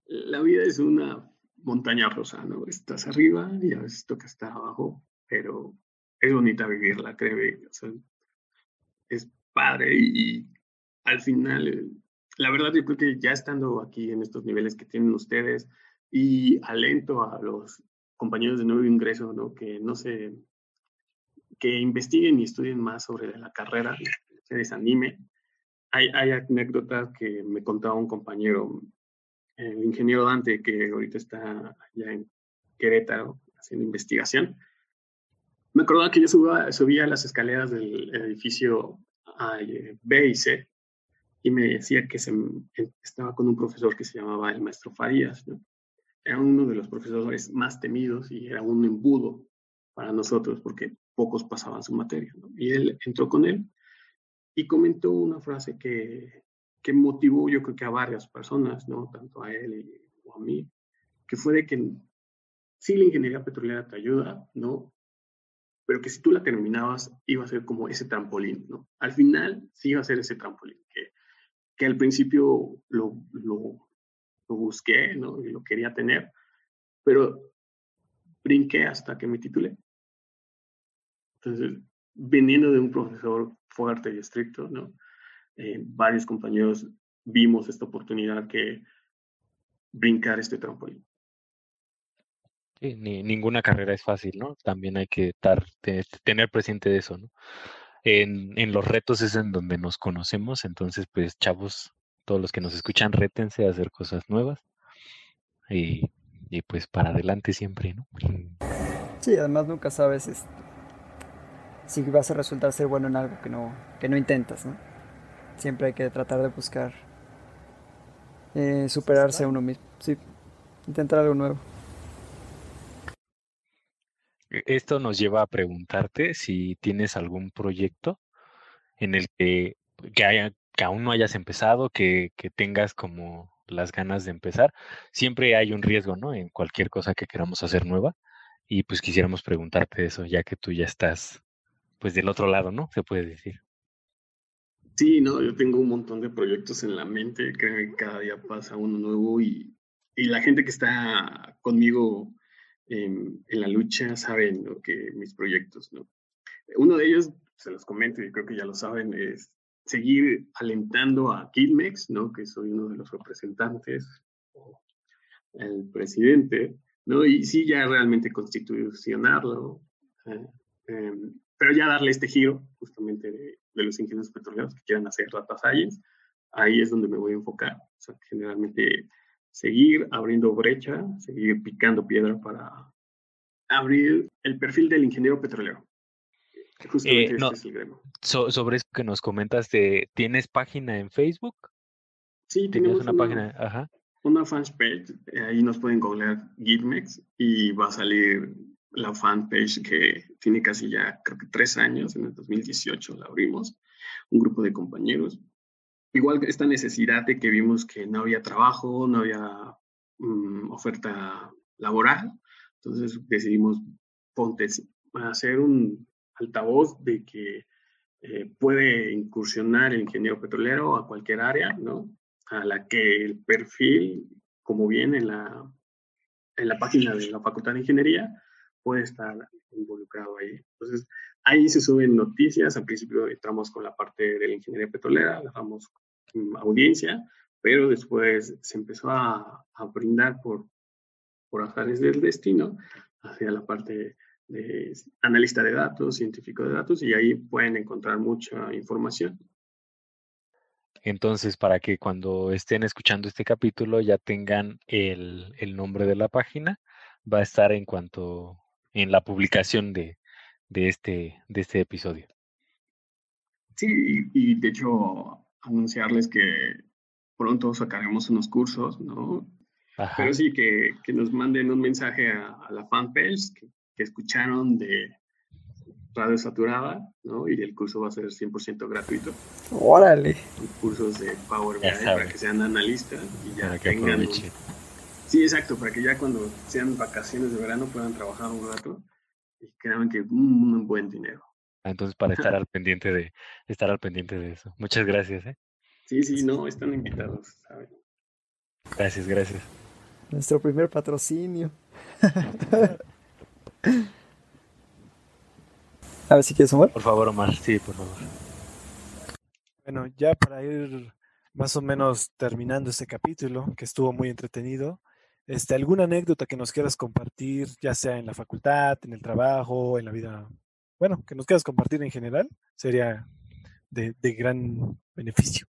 Speaker 4: La vida es una montaña rosa, ¿no? Estás arriba y a veces toca estar abajo, pero es bonita vivirla, créeme. O sea, es padre y, al final, la verdad yo creo que ya estando aquí en estos niveles que tienen ustedes y alento a los compañeros de nuevo ingreso, ¿no? Que no se, que investiguen y estudien más sobre la carrera, se desanimen. Hay, hay anécdotas que me contaba un compañero el ingeniero Dante, que ahorita está allá en Querétaro haciendo investigación. Me acordaba que yo subía, subía las escaleras del edificio eh, B y C y me decía que se, estaba con un profesor que se llamaba el maestro Farías. Era uno de los profesores más temidos y era un embudo para nosotros porque pocos pasaban su materia. Y él entró con él y comentó una frase que, que motivó yo creo que a varias personas, ¿no? Tanto a él o a mí, que fue de que sí la ingeniería petrolera te ayuda, ¿no? Pero que si tú la terminabas iba a ser como ese trampolín, ¿no? Al final sí iba a ser ese trampolín, que, que al principio lo, lo, lo busqué, ¿no? Y lo quería tener, pero brinqué hasta que me titulé. Entonces, viniendo de un profesor fuerte y estricto, ¿no? Eh, varios compañeros vimos esta oportunidad que brincar este trampolín.
Speaker 1: Sí, ni, ninguna carrera es fácil, ¿no? También hay que estar, tener presente de eso, ¿no? En, en, los retos es en donde nos conocemos, entonces, pues, chavos, todos los que nos escuchan, rétense a hacer cosas nuevas y, y pues para adelante siempre, ¿no?
Speaker 3: Sí, además nunca sabes este, si vas a resultar ser bueno en algo que no, que no intentas, siempre hay que tratar de buscar Eh, superarse uno mismo, sí. Intentar algo nuevo.
Speaker 1: E, esto nos lleva a preguntarte si tienes algún proyecto en el que, que, haya, que aún no hayas empezado, que, que tengas como las ganas de empezar. Siempre hay un riesgo, ¿no? En cualquier cosa que queramos hacer nueva. Y pues quisiéramos preguntarte eso, ya que tú ya estás, pues del otro lado, ¿no? Se puede decir.
Speaker 4: Sí, no, yo tengo un montón de proyectos en la mente, creo que cada día pasa uno nuevo y, y la gente que está conmigo en, la lucha saben ¿no? que mis proyectos, ¿no? Uno de ellos, se los comento y creo que ya lo saben, es seguir alentando a Kidmex, ¿no? Que soy uno de los representantes, el presidente, ¿no? Y sí, ya realmente constitucionarlo, eh, pero ya darle este giro justamente de, de, los ingenieros petroleros que quieran hacer data science, ahí es donde me voy a enfocar. O sea, generalmente seguir abriendo brecha, seguir picando piedra para abrir el perfil del ingeniero petrolero.
Speaker 1: Eh, no, es so, sobre eso que nos comentas, de, ¿tienes página en Facebook?
Speaker 4: Sí, tenemos una, una, página, ajá. Una fanpage, ahí nos pueden googlear Gitmex y va a salir la fanpage que tiene casi ya, creo que tres años, en el 2018 la abrimos, un grupo de compañeros. Igual esta necesidad de que vimos que no había trabajo, no había um, oferta laboral, entonces decidimos ponte, hacer un altavoz de que eh, puede incursionar el ingeniero petrolero a cualquier área, ¿no? A la que el perfil, como viene en la, en la página de la Facultad de Ingeniería, puede estar involucrado ahí. Entonces, ahí se suben noticias. Al principio entramos con la parte de la ingeniería petrolera, dejamos audiencia, pero después se empezó a, a brindar por, por azares del destino hacia la parte de analista de datos, científico de datos, y ahí pueden encontrar mucha información.
Speaker 1: Entonces, para que cuando estén escuchando este capítulo ya tengan el, el nombre de la página, va a estar en cuanto en la publicación de, de, este, de este episodio.
Speaker 4: Sí, y, de hecho, anunciarles que pronto sacaremos unos cursos, ¿no? Ajá. Pero sí, que, que, nos manden un mensaje a, a la fanpage, que que escucharon de Radio Saturada, ¿no? Y el curso va a ser 100% gratuito.
Speaker 3: Órale.
Speaker 4: Cursos de Power BI para que sean analistas y ya tengan... Un... Sí, exacto, para que ya cuando sean vacaciones de verano puedan trabajar un rato y crean que un, un buen dinero.
Speaker 1: Ah, entonces, para estar al pendiente de estar al pendiente de eso. Muchas gracias, ¿eh?
Speaker 4: Sí, sí, no, están invitados, ¿saben?
Speaker 1: Gracias, gracias.
Speaker 3: Nuestro primer patrocinio. A ver si quieres, Omar.
Speaker 1: Por favor, Omar, sí, por favor.
Speaker 2: Bueno, ya para ir más o menos terminando este capítulo, que estuvo muy entretenido, este, ¿alguna anécdota que nos quieras compartir, ya sea en la facultad, en el trabajo, en la vida? Bueno, que nos quieras compartir en general, sería de, de gran beneficio.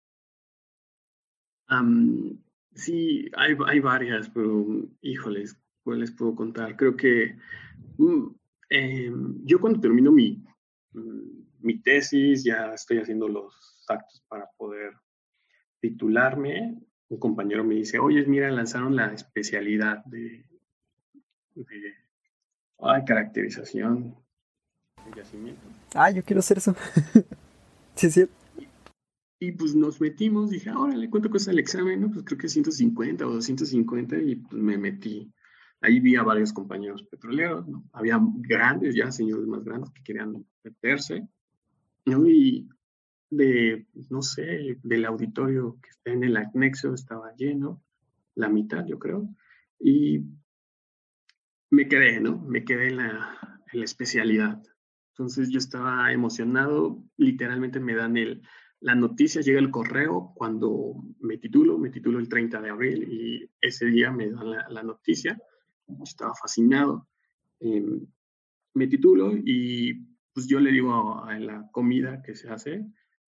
Speaker 4: Sí, hay, hay varias, pero híjoles, ¿cuál les puedo contar? Creo que eh, yo cuando termino mi, mm, mi tesis, ya estoy haciendo los actos para poder titularme, un compañero me dice, oye, mira, lanzaron la especialidad de, de ay, caracterización de yacimiento.
Speaker 3: Ah, yo quiero hacer eso. sí, sí.
Speaker 4: Y, y, pues nos metimos, dije, órale, ¿cuánto cuesta el examen? No, pues creo que 150 o 250 y pues me metí. Ahí vi a varios compañeros petroleros, ¿no? había grandes ya, señores más grandes que querían meterse, ¿no? Y de, no sé, del auditorio que está en el anexo estaba lleno, la mitad yo creo, y me quedé, ¿no? Me quedé en la, en la especialidad. Entonces yo estaba emocionado, literalmente me dan el, la noticia, llega el correo cuando me titulo, me titulo el 30 de abril y ese día me dan la, la noticia estaba fascinado. Eh, me titulo y pues yo le digo a, la comida que se hace,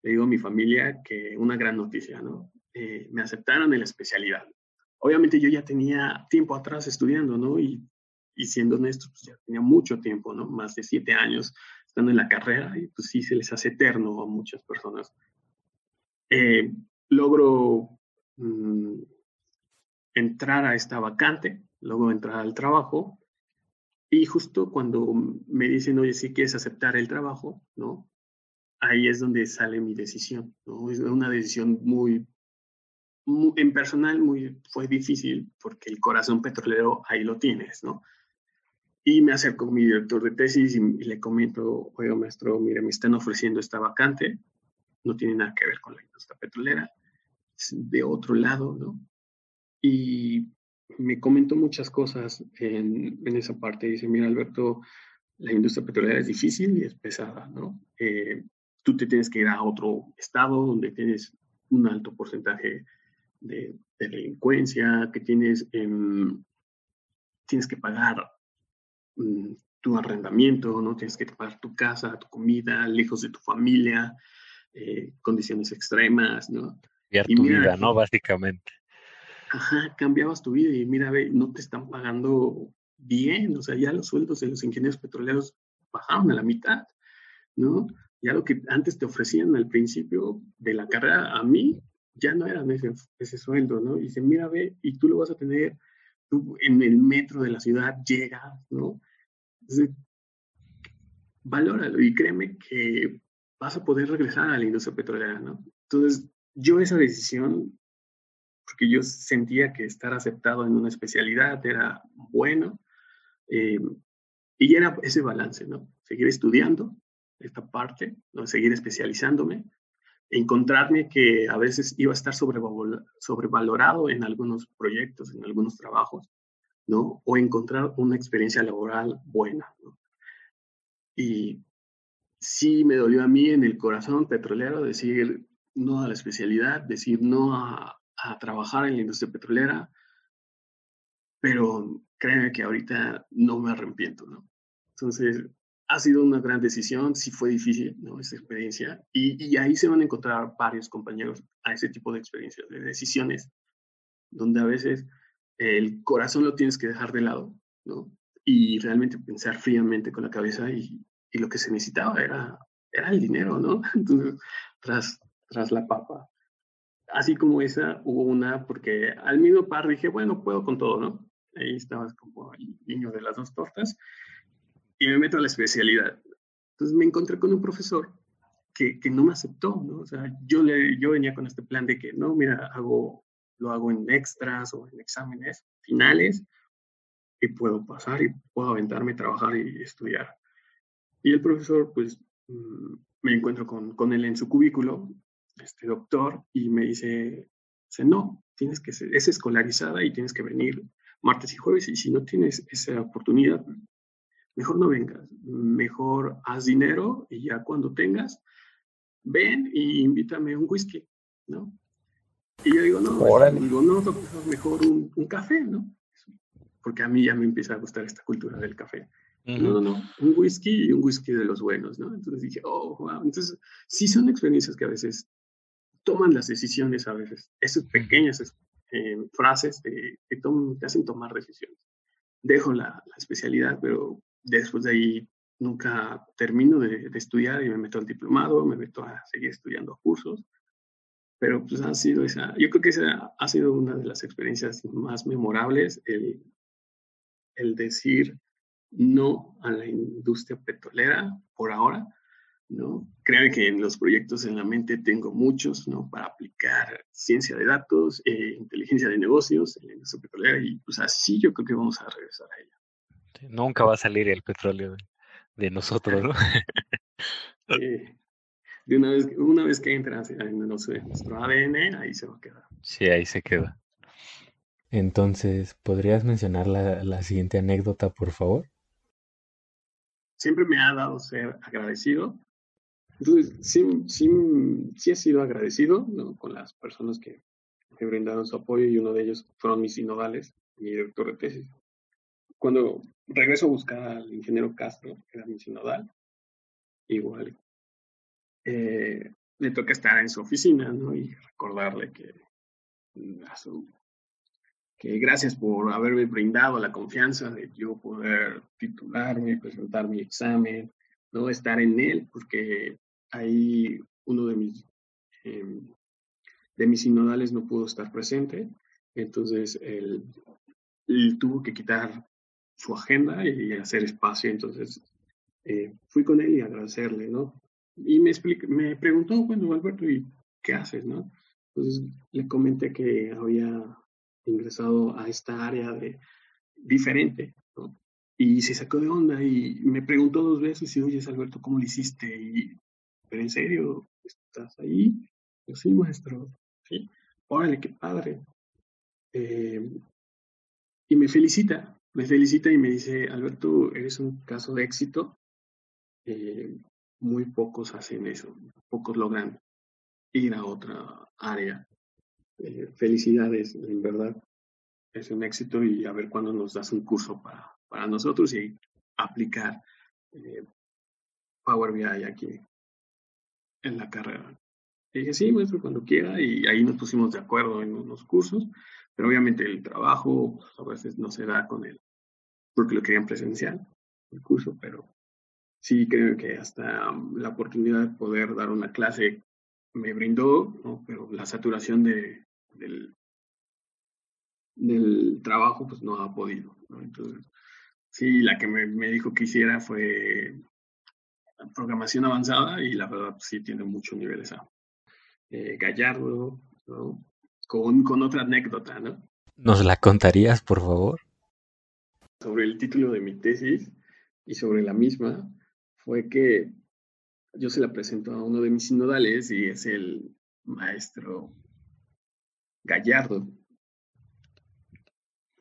Speaker 4: le digo a mi familia que una gran noticia, ¿no? Eh, me aceptaron en la especialidad. Obviamente yo ya tenía tiempo atrás estudiando, ¿no? Y, y siendo honesto, pues ya tenía mucho tiempo, ¿no? Más de siete años estando en la carrera y pues sí se les hace eterno a muchas personas. Eh, logro mmm, entrar a esta vacante, luego entrar al trabajo. Y justo cuando me dicen, oye, si quieres aceptar el trabajo, ¿no? Ahí es donde sale mi decisión, ¿no? Es una decisión muy, en personal, muy, fue difícil porque el corazón petrolero ahí lo tienes, ¿no? Y me acerco mi director de tesis y, y le comento, oiga, maestro, mire, me están ofreciendo esta vacante, no tiene nada que ver con la industria petrolera, es de otro lado, ¿no? y me comentó muchas cosas en, en, esa parte. Dice, mira, Alberto, la industria petrolera es difícil y es pesada, ¿no? Eh, tú te tienes que ir a otro estado donde tienes un alto porcentaje de, de delincuencia, que tienes, eh, tienes que pagar um, tu arrendamiento, ¿no? Tienes que pagar tu casa, tu comida, lejos de tu familia, eh, condiciones extremas, ¿no?
Speaker 1: Y tu mira, vida, ¿no? Básicamente
Speaker 4: ajá, cambiabas tu vida y mira, ve, no te están pagando bien, o sea, ya los sueldos de los ingenieros petroleros bajaron a la mitad, ¿no? Ya lo que antes te ofrecían al principio de la carrera, a mí ya no era ese, ese sueldo, ¿no? Y dice, mira, ve, y tú lo vas a tener, tú en el metro de la ciudad llegas, ¿no? Entonces, valóralo y créeme que vas a poder regresar a la industria petrolera, ¿no? Entonces, yo esa decisión porque yo sentía que estar aceptado en una especialidad era bueno. Eh, y era ese balance, ¿no? Seguir estudiando esta parte, ¿no? seguir especializándome, encontrarme que a veces iba a estar sobrevalorado en algunos proyectos, en algunos trabajos, ¿no? O encontrar una experiencia laboral buena, ¿no? Y sí me dolió a mí en el corazón petrolero decir no a la especialidad, decir no a, a trabajar en la industria petrolera, pero créeme que ahorita no me arrepiento, ¿no? Entonces, ha sido una gran decisión, sí fue difícil, ¿no? Esa experiencia, y, y, ahí se van a encontrar varios compañeros a ese tipo de experiencias, de decisiones, donde a veces el corazón lo tienes que dejar de lado, ¿no? Y realmente pensar fríamente con la cabeza y, y lo que se necesitaba era, era el dinero, ¿no? Entonces, tras, tras la papa, así como esa, hubo una, porque al mismo par dije, bueno, puedo con todo, ¿no? Ahí estabas como el niño de las dos tortas, y me meto a la especialidad. Entonces me encontré con un profesor que, que no me aceptó, ¿no? O sea, yo, le, yo venía con este plan de que, no, mira, hago, lo hago en extras o en exámenes finales, y puedo pasar y puedo aventarme, trabajar y estudiar. Y el profesor, pues, mm, me encuentro con, con él en su cubículo este doctor y me dice, no, tienes que ser, es escolarizada y tienes que venir martes y jueves y si no tienes esa oportunidad, mejor no vengas, mejor haz dinero y ya cuando tengas, ven y invítame un whisky, ¿no? Y yo digo, no, digo, no, mejor un, un, café, ¿no? Porque a mí ya me empieza a gustar esta cultura del café. No, no, no, un whisky y un whisky de los buenos, ¿no? Entonces dije, oh, wow. Entonces, sí son experiencias que a veces toman las decisiones a veces. Esas pequeñas eh, frases te, te, hacen tomar decisiones. Dejo la, la, especialidad, pero después de ahí nunca termino de, estudiar y me meto al diplomado, me meto a seguir estudiando cursos. Pero pues ha sido esa, yo creo que esa ha sido una de las experiencias más memorables, el, el decir no a la industria petrolera por ahora, ¿no? Créanme que en los proyectos en la mente tengo muchos, ¿no? Para aplicar ciencia de datos, eh, inteligencia de negocios en la industria petrolera y pues así yo creo que vamos a regresar a ella.
Speaker 1: Sí, nunca va a salir el petróleo de, de nosotros, ¿no?
Speaker 4: eh, de una vez, una vez que entra en no sé, nuestro ADN, ahí se va a quedar.
Speaker 1: Sí, ahí se queda. Entonces, ¿podrías mencionar la, la siguiente anécdota, por favor?
Speaker 4: Siempre me ha dado ser agradecido entonces, sí, sí, sí he sido agradecido ¿no? con las personas que me brindaron su apoyo y uno de ellos fueron mis sinodales, mi director de tesis. Cuando regreso a buscar al ingeniero Castro, que era mi sinodal, igual eh, le toca estar en su oficina ¿no? y recordarle que, que gracias por haberme brindado la confianza de yo poder titularme, presentar mi examen, no estar en él, porque ahí uno de mis, eh, de mis sinodales no pudo estar presente Entonces, él, tuvo que quitar su agenda y hacer espacio. Entonces, eh, fui con él y agradecerle, ¿no? Y me, me preguntó, bueno, Alberto, ¿y qué haces, no? Entonces, le comenté que había ingresado a esta área de diferente, ¿no? Y se sacó de onda y me preguntó dos veces y, oye, Alberto, ¿cómo lo hiciste? Y, pero en serio, ¿estás ahí? Yo, sí, maestro, sí. Órale, qué padre. Eh, y me felicita, me felicita y me dice, Alberto, eres un caso de éxito. Eh, muy pocos hacen eso, pocos logran ir a otra área. Eh, felicidades, en verdad, es un éxito y a ver cuándo nos das un curso para, para nosotros y aplicar Power BI aquí en la carrera. Y dije, sí, maestro, cuando quiera, y ahí nos pusimos de acuerdo en unos cursos, pero obviamente el trabajo pues, a veces no se da con él, porque lo querían presencial, el curso, pero sí creo que hasta um, la oportunidad de poder dar una clase me brindó, ¿no? pero la saturación de, del, trabajo pues no ha podido. Entonces, sí, la que me, me dijo que hiciera fue programación avanzada y la verdad pues, sí tiene mucho nivel esa. Eh, Gallardo, ¿no? Con, con otra anécdota, ¿no?
Speaker 1: ¿Nos la contarías, por favor?
Speaker 4: Sobre el título de mi tesis y sobre la misma, fue que yo se la presento a uno de mis sinodales y es el maestro Gallardo.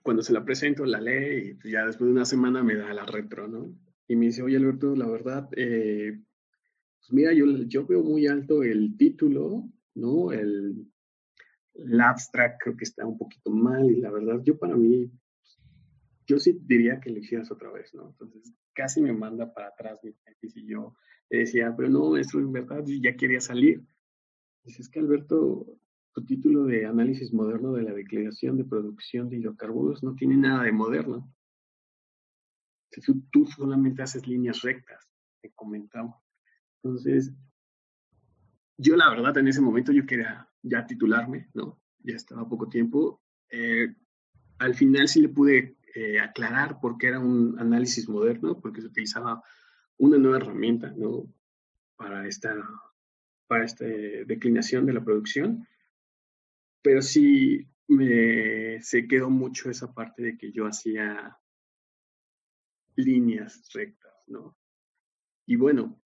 Speaker 4: Cuando se la presento, la lee y pues, ya después de una semana me da la retro, ¿no? Y me dice, oye Alberto, la verdad, eh, pues mira, yo, yo veo muy alto el título, ¿no? El, el abstract creo que está un poquito mal y la verdad, yo para mí, yo sí diría que lo hicieras otra vez, ¿no? Entonces, casi me manda para atrás mi tesis y yo le decía, pero no, esto en verdad ya quería salir. Dice, es que Alberto, tu título de análisis moderno de la declaración de producción de hidrocarburos no tiene nada de moderno. Tú, tú solamente haces líneas rectas, te comentaba. Entonces, yo la verdad en ese momento yo quería ya titularme, ¿no? Ya estaba poco tiempo. Eh, al final sí le pude eh, aclarar por qué era un análisis moderno, porque se utilizaba una nueva herramienta, ¿no? Para esta, para esta declinación de la producción. Pero sí me, se quedó mucho esa parte de que yo hacía líneas rectas, ¿no? Y bueno,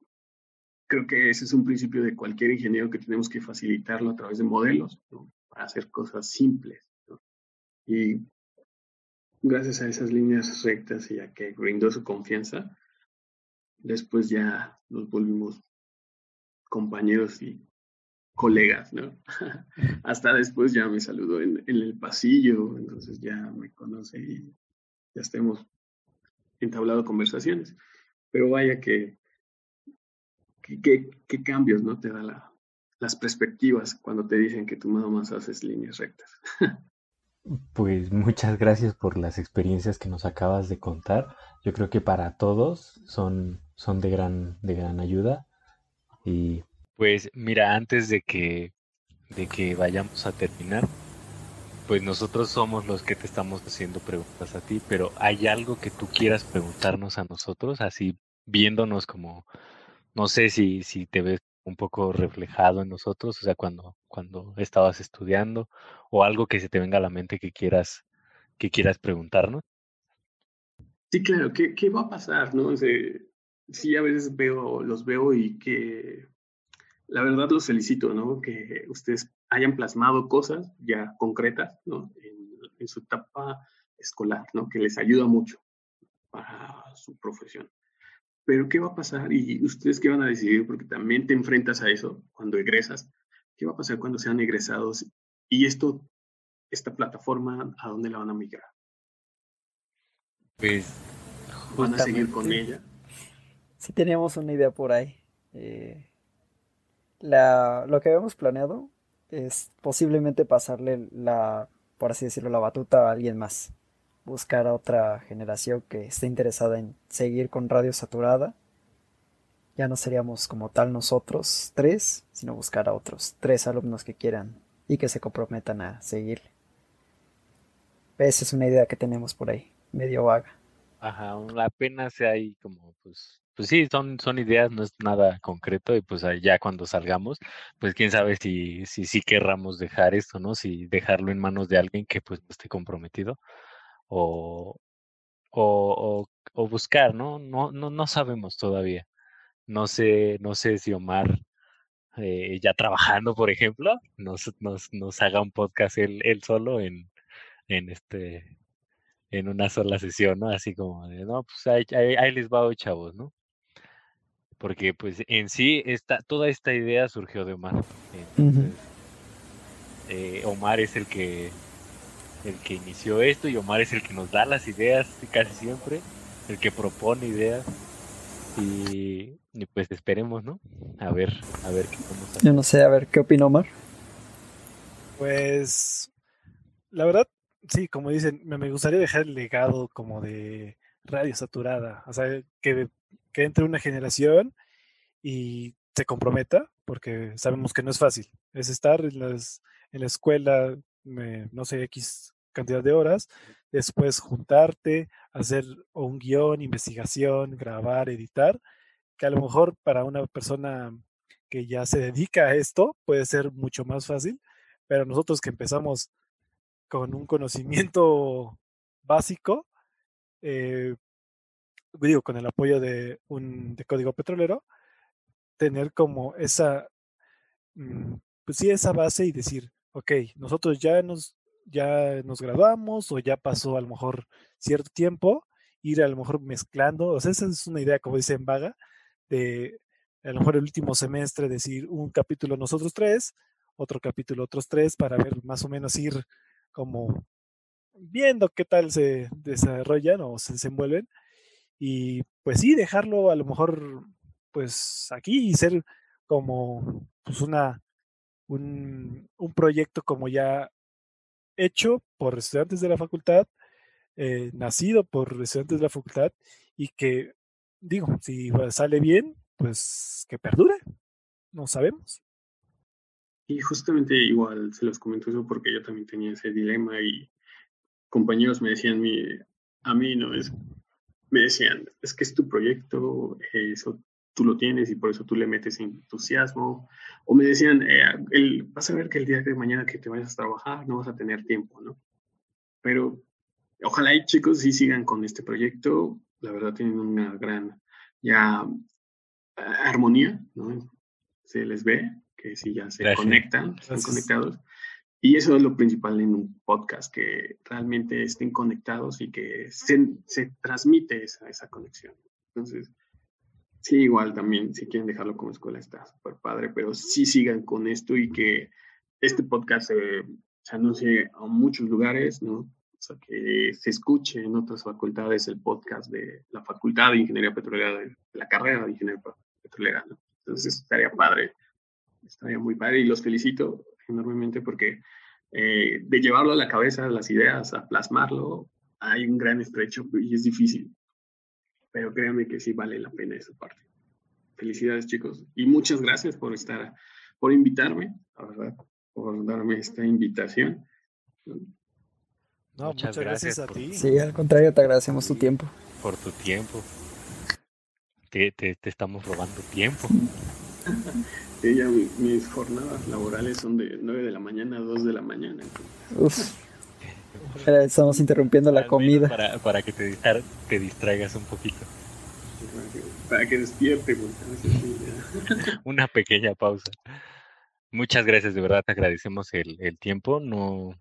Speaker 4: creo que ese es un principio de cualquier ingeniero que tenemos que facilitarlo a través de modelos. Para hacer cosas simples, ¿no? Y gracias a esas líneas rectas y a que brindó su confianza, después ya nos volvimos compañeros y colegas, ¿no? Hasta después ya me saludó en, en, el pasillo, entonces ya me conoce y ya estemos entablado conversaciones. Pero vaya que, qué cambios, ¿no? Te da las perspectivas cuando te dicen que tú nada más haces líneas rectas.
Speaker 1: Pues muchas gracias por las experiencias que nos acabas de contar. Yo creo que para todos son, son de, gran, de gran ayuda. Y pues mira, antes de que, de que vayamos a terminar, pues nosotros somos los que te estamos haciendo preguntas a ti, pero ¿hay algo que tú quieras preguntarnos a nosotros, así viéndonos como, no sé si, si te ves un poco reflejado en nosotros, o sea, cuando, cuando estabas estudiando, o algo que se te venga a la mente que quieras, que quieras preguntarnos?
Speaker 4: Sí, claro, ¿qué, qué va a pasar? ¿no? sí, a veces veo, los veo y que la verdad los felicito, ¿no? Que ustedes hayan plasmado cosas ya concretas, ¿no? En, su etapa escolar, ¿no? Que les ayuda mucho para su profesión. Pero ¿qué va a pasar? Y ustedes qué van a decidir, porque también te enfrentas a eso cuando egresas. ¿Qué va a pasar cuando sean egresados? Y esto, esta plataforma, ¿a dónde la van a migrar?
Speaker 1: Pues,
Speaker 4: ¿van a seguir con ella?
Speaker 3: Sí tenemos una idea por ahí. Eh, la, lo que habíamos planeado es posiblemente pasarle la, por así decirlo, la batuta a alguien más. Buscar a otra generación que esté interesada en seguir con radio saturada. Ya no seríamos como tal nosotros tres, sino buscar a otros tres alumnos que quieran y que se comprometan a seguir. Esa es una idea que tenemos por ahí, medio vaga.
Speaker 1: Ajá, apenas hay como, pues, pues sí, son, son ideas, no es nada concreto, y pues ya cuando salgamos, pues quién sabe si, si, si querramos dejar esto, ¿no? Si dejarlo en manos de alguien que pues no esté comprometido, o, o, o, buscar, ¿no? No, no, no sabemos todavía. No sé, no sé si Omar eh, ya trabajando, por ejemplo, nos, nos, nos haga un podcast él, él solo en, en este en una sola sesión, ¿no? Así como de, no, pues ahí, ahí, les va hoy, chavos, ¿no? Porque pues en sí esta, toda esta idea surgió de Omar. Entonces, eh, Omar es el que el que inició esto y Omar es el que nos da las ideas casi siempre, el que propone ideas y, pues esperemos, ¿no? A ver, a ver qué podemos
Speaker 3: hacer. Yo no sé, a ver, ¿qué opina Omar?
Speaker 2: Pues la verdad sí, como dicen, me gustaría dejar el legado como de radio saturada, o sea, que, que entre una generación y se comprometa, porque sabemos que no es fácil, es estar en, las, en la escuela, no sé, X cantidad de horas, después juntarte, hacer un guion, investigación, grabar, editar, que a lo mejor para una persona que ya se dedica a esto puede ser mucho más fácil, pero nosotros que empezamos con un conocimiento básico, eh, digo, con el apoyo de un de código petrolero, tener como esa, mm, pues sí, esa base y decir, ok, nosotros ya nos, ya nos graduamos o ya pasó a lo mejor cierto tiempo, ir a lo mejor mezclando, o sea, esa es una idea, como dicen, vaga, de a lo mejor el último semestre decir un capítulo nosotros tres, otro capítulo otros tres, para ver más o menos ir como viendo qué tal se desarrollan o se desenvuelven. Y pues sí, dejarlo a lo mejor pues aquí y ser como pues una un, proyecto como ya hecho por estudiantes de la facultad, eh, nacido por estudiantes de la facultad y que digo, si sale bien, pues que perdure, no sabemos.
Speaker 4: Y justamente igual se los comento eso porque yo también tenía ese dilema y compañeros me decían, mi, a mí no es, me decían, es que es tu proyecto, eso tú lo tienes y por eso tú le metes entusiasmo. O me decían, eh, el, vas a ver que el día de mañana que te vayas a trabajar no vas a tener tiempo, ¿no? Pero ojalá y chicos sí sigan con este proyecto. La verdad tienen una gran ya armonía, ¿no? Se les ve que si ya se conectan, están conectados. Y eso es lo principal en un podcast, que realmente estén conectados y que se, se transmite esa, esa conexión. Entonces, sí, igual también, si quieren dejarlo como escuela, está súper padre, pero sí sigan con esto y que este podcast se, se anuncie a muchos lugares, ¿no? O sea, que se escuche en otras facultades el podcast de la Facultad de Ingeniería Petrolera, de la carrera de Ingeniería Petrolera, ¿no? Entonces, estaría padre estaría muy padre y los felicito enormemente porque eh, de llevarlo a la cabeza, las ideas, a plasmarlo, hay un gran estrecho y es difícil. Pero créanme que sí vale la pena esa parte. Felicidades chicos y muchas gracias por estar, por invitarme, la verdad, por darme esta invitación.
Speaker 2: No, muchas, gracias, a ti.
Speaker 3: Sí, al contrario, te agradecemos tu tiempo.
Speaker 1: Por tu tiempo. Te, te, te estamos robando tiempo.
Speaker 4: Ella, mis jornadas laborales son de 9 de la mañana a 2 de la mañana.
Speaker 3: Estamos interrumpiendo la comida.
Speaker 1: Para, para que te, te, distraigas un poquito.
Speaker 4: Para que despierte.
Speaker 1: Una pequeña pausa. Muchas gracias, de verdad te agradecemos el, el tiempo. No,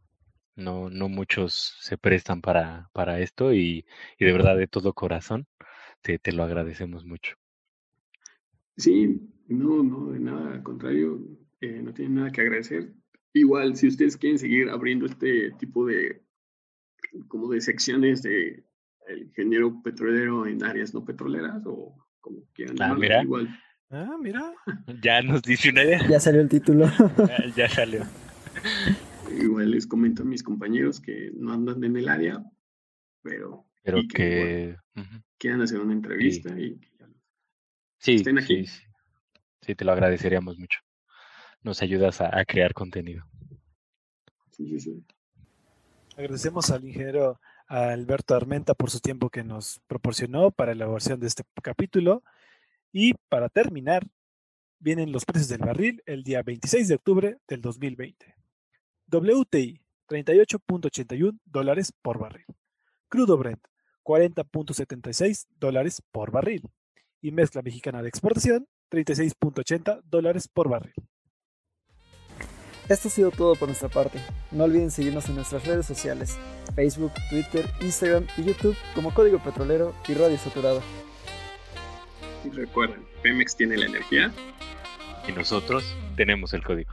Speaker 1: no, no muchos se prestan para, para esto y, y de verdad de todo corazón te, te lo agradecemos mucho.
Speaker 4: Sí, no, no, de nada, al contrario, eh, no tienen nada que agradecer. Igual, si ustedes quieren seguir abriendo este tipo de, como de secciones de el ingeniero petrolero en áreas no petroleras o como quieran.
Speaker 1: Ah, mira.
Speaker 4: Igual.
Speaker 2: Ah, mira.
Speaker 1: Ya nos dice una idea.
Speaker 3: Ya salió el título.
Speaker 1: ya, salió.
Speaker 4: Igual les comento a mis compañeros que no andan en el área, pero,
Speaker 1: pero que,
Speaker 4: quieran hacer una entrevista y que ya
Speaker 1: sí, estén aquí. Sí, Sí, te lo agradeceríamos mucho. Nos ayudas a, crear contenido.
Speaker 4: Sí, sí, sí.
Speaker 2: Agradecemos al ingeniero Alberto Armenta por su tiempo que nos proporcionó para la elaboración de este capítulo. Y para terminar, vienen los precios del barril el día 26 de octubre del 2020. WTI, 38.81 dólares por barril. Crudo Brent, 40.76 dólares por barril. Y mezcla mexicana de exportación, 36.80 dólares por barril.
Speaker 3: Esto ha sido todo por nuestra parte. No olviden seguirnos en nuestras redes sociales, Facebook, Twitter, Instagram y YouTube como Código Petrolero y Radio Saturado.
Speaker 4: Y recuerden, Pemex tiene la energía
Speaker 1: y nosotros tenemos el código.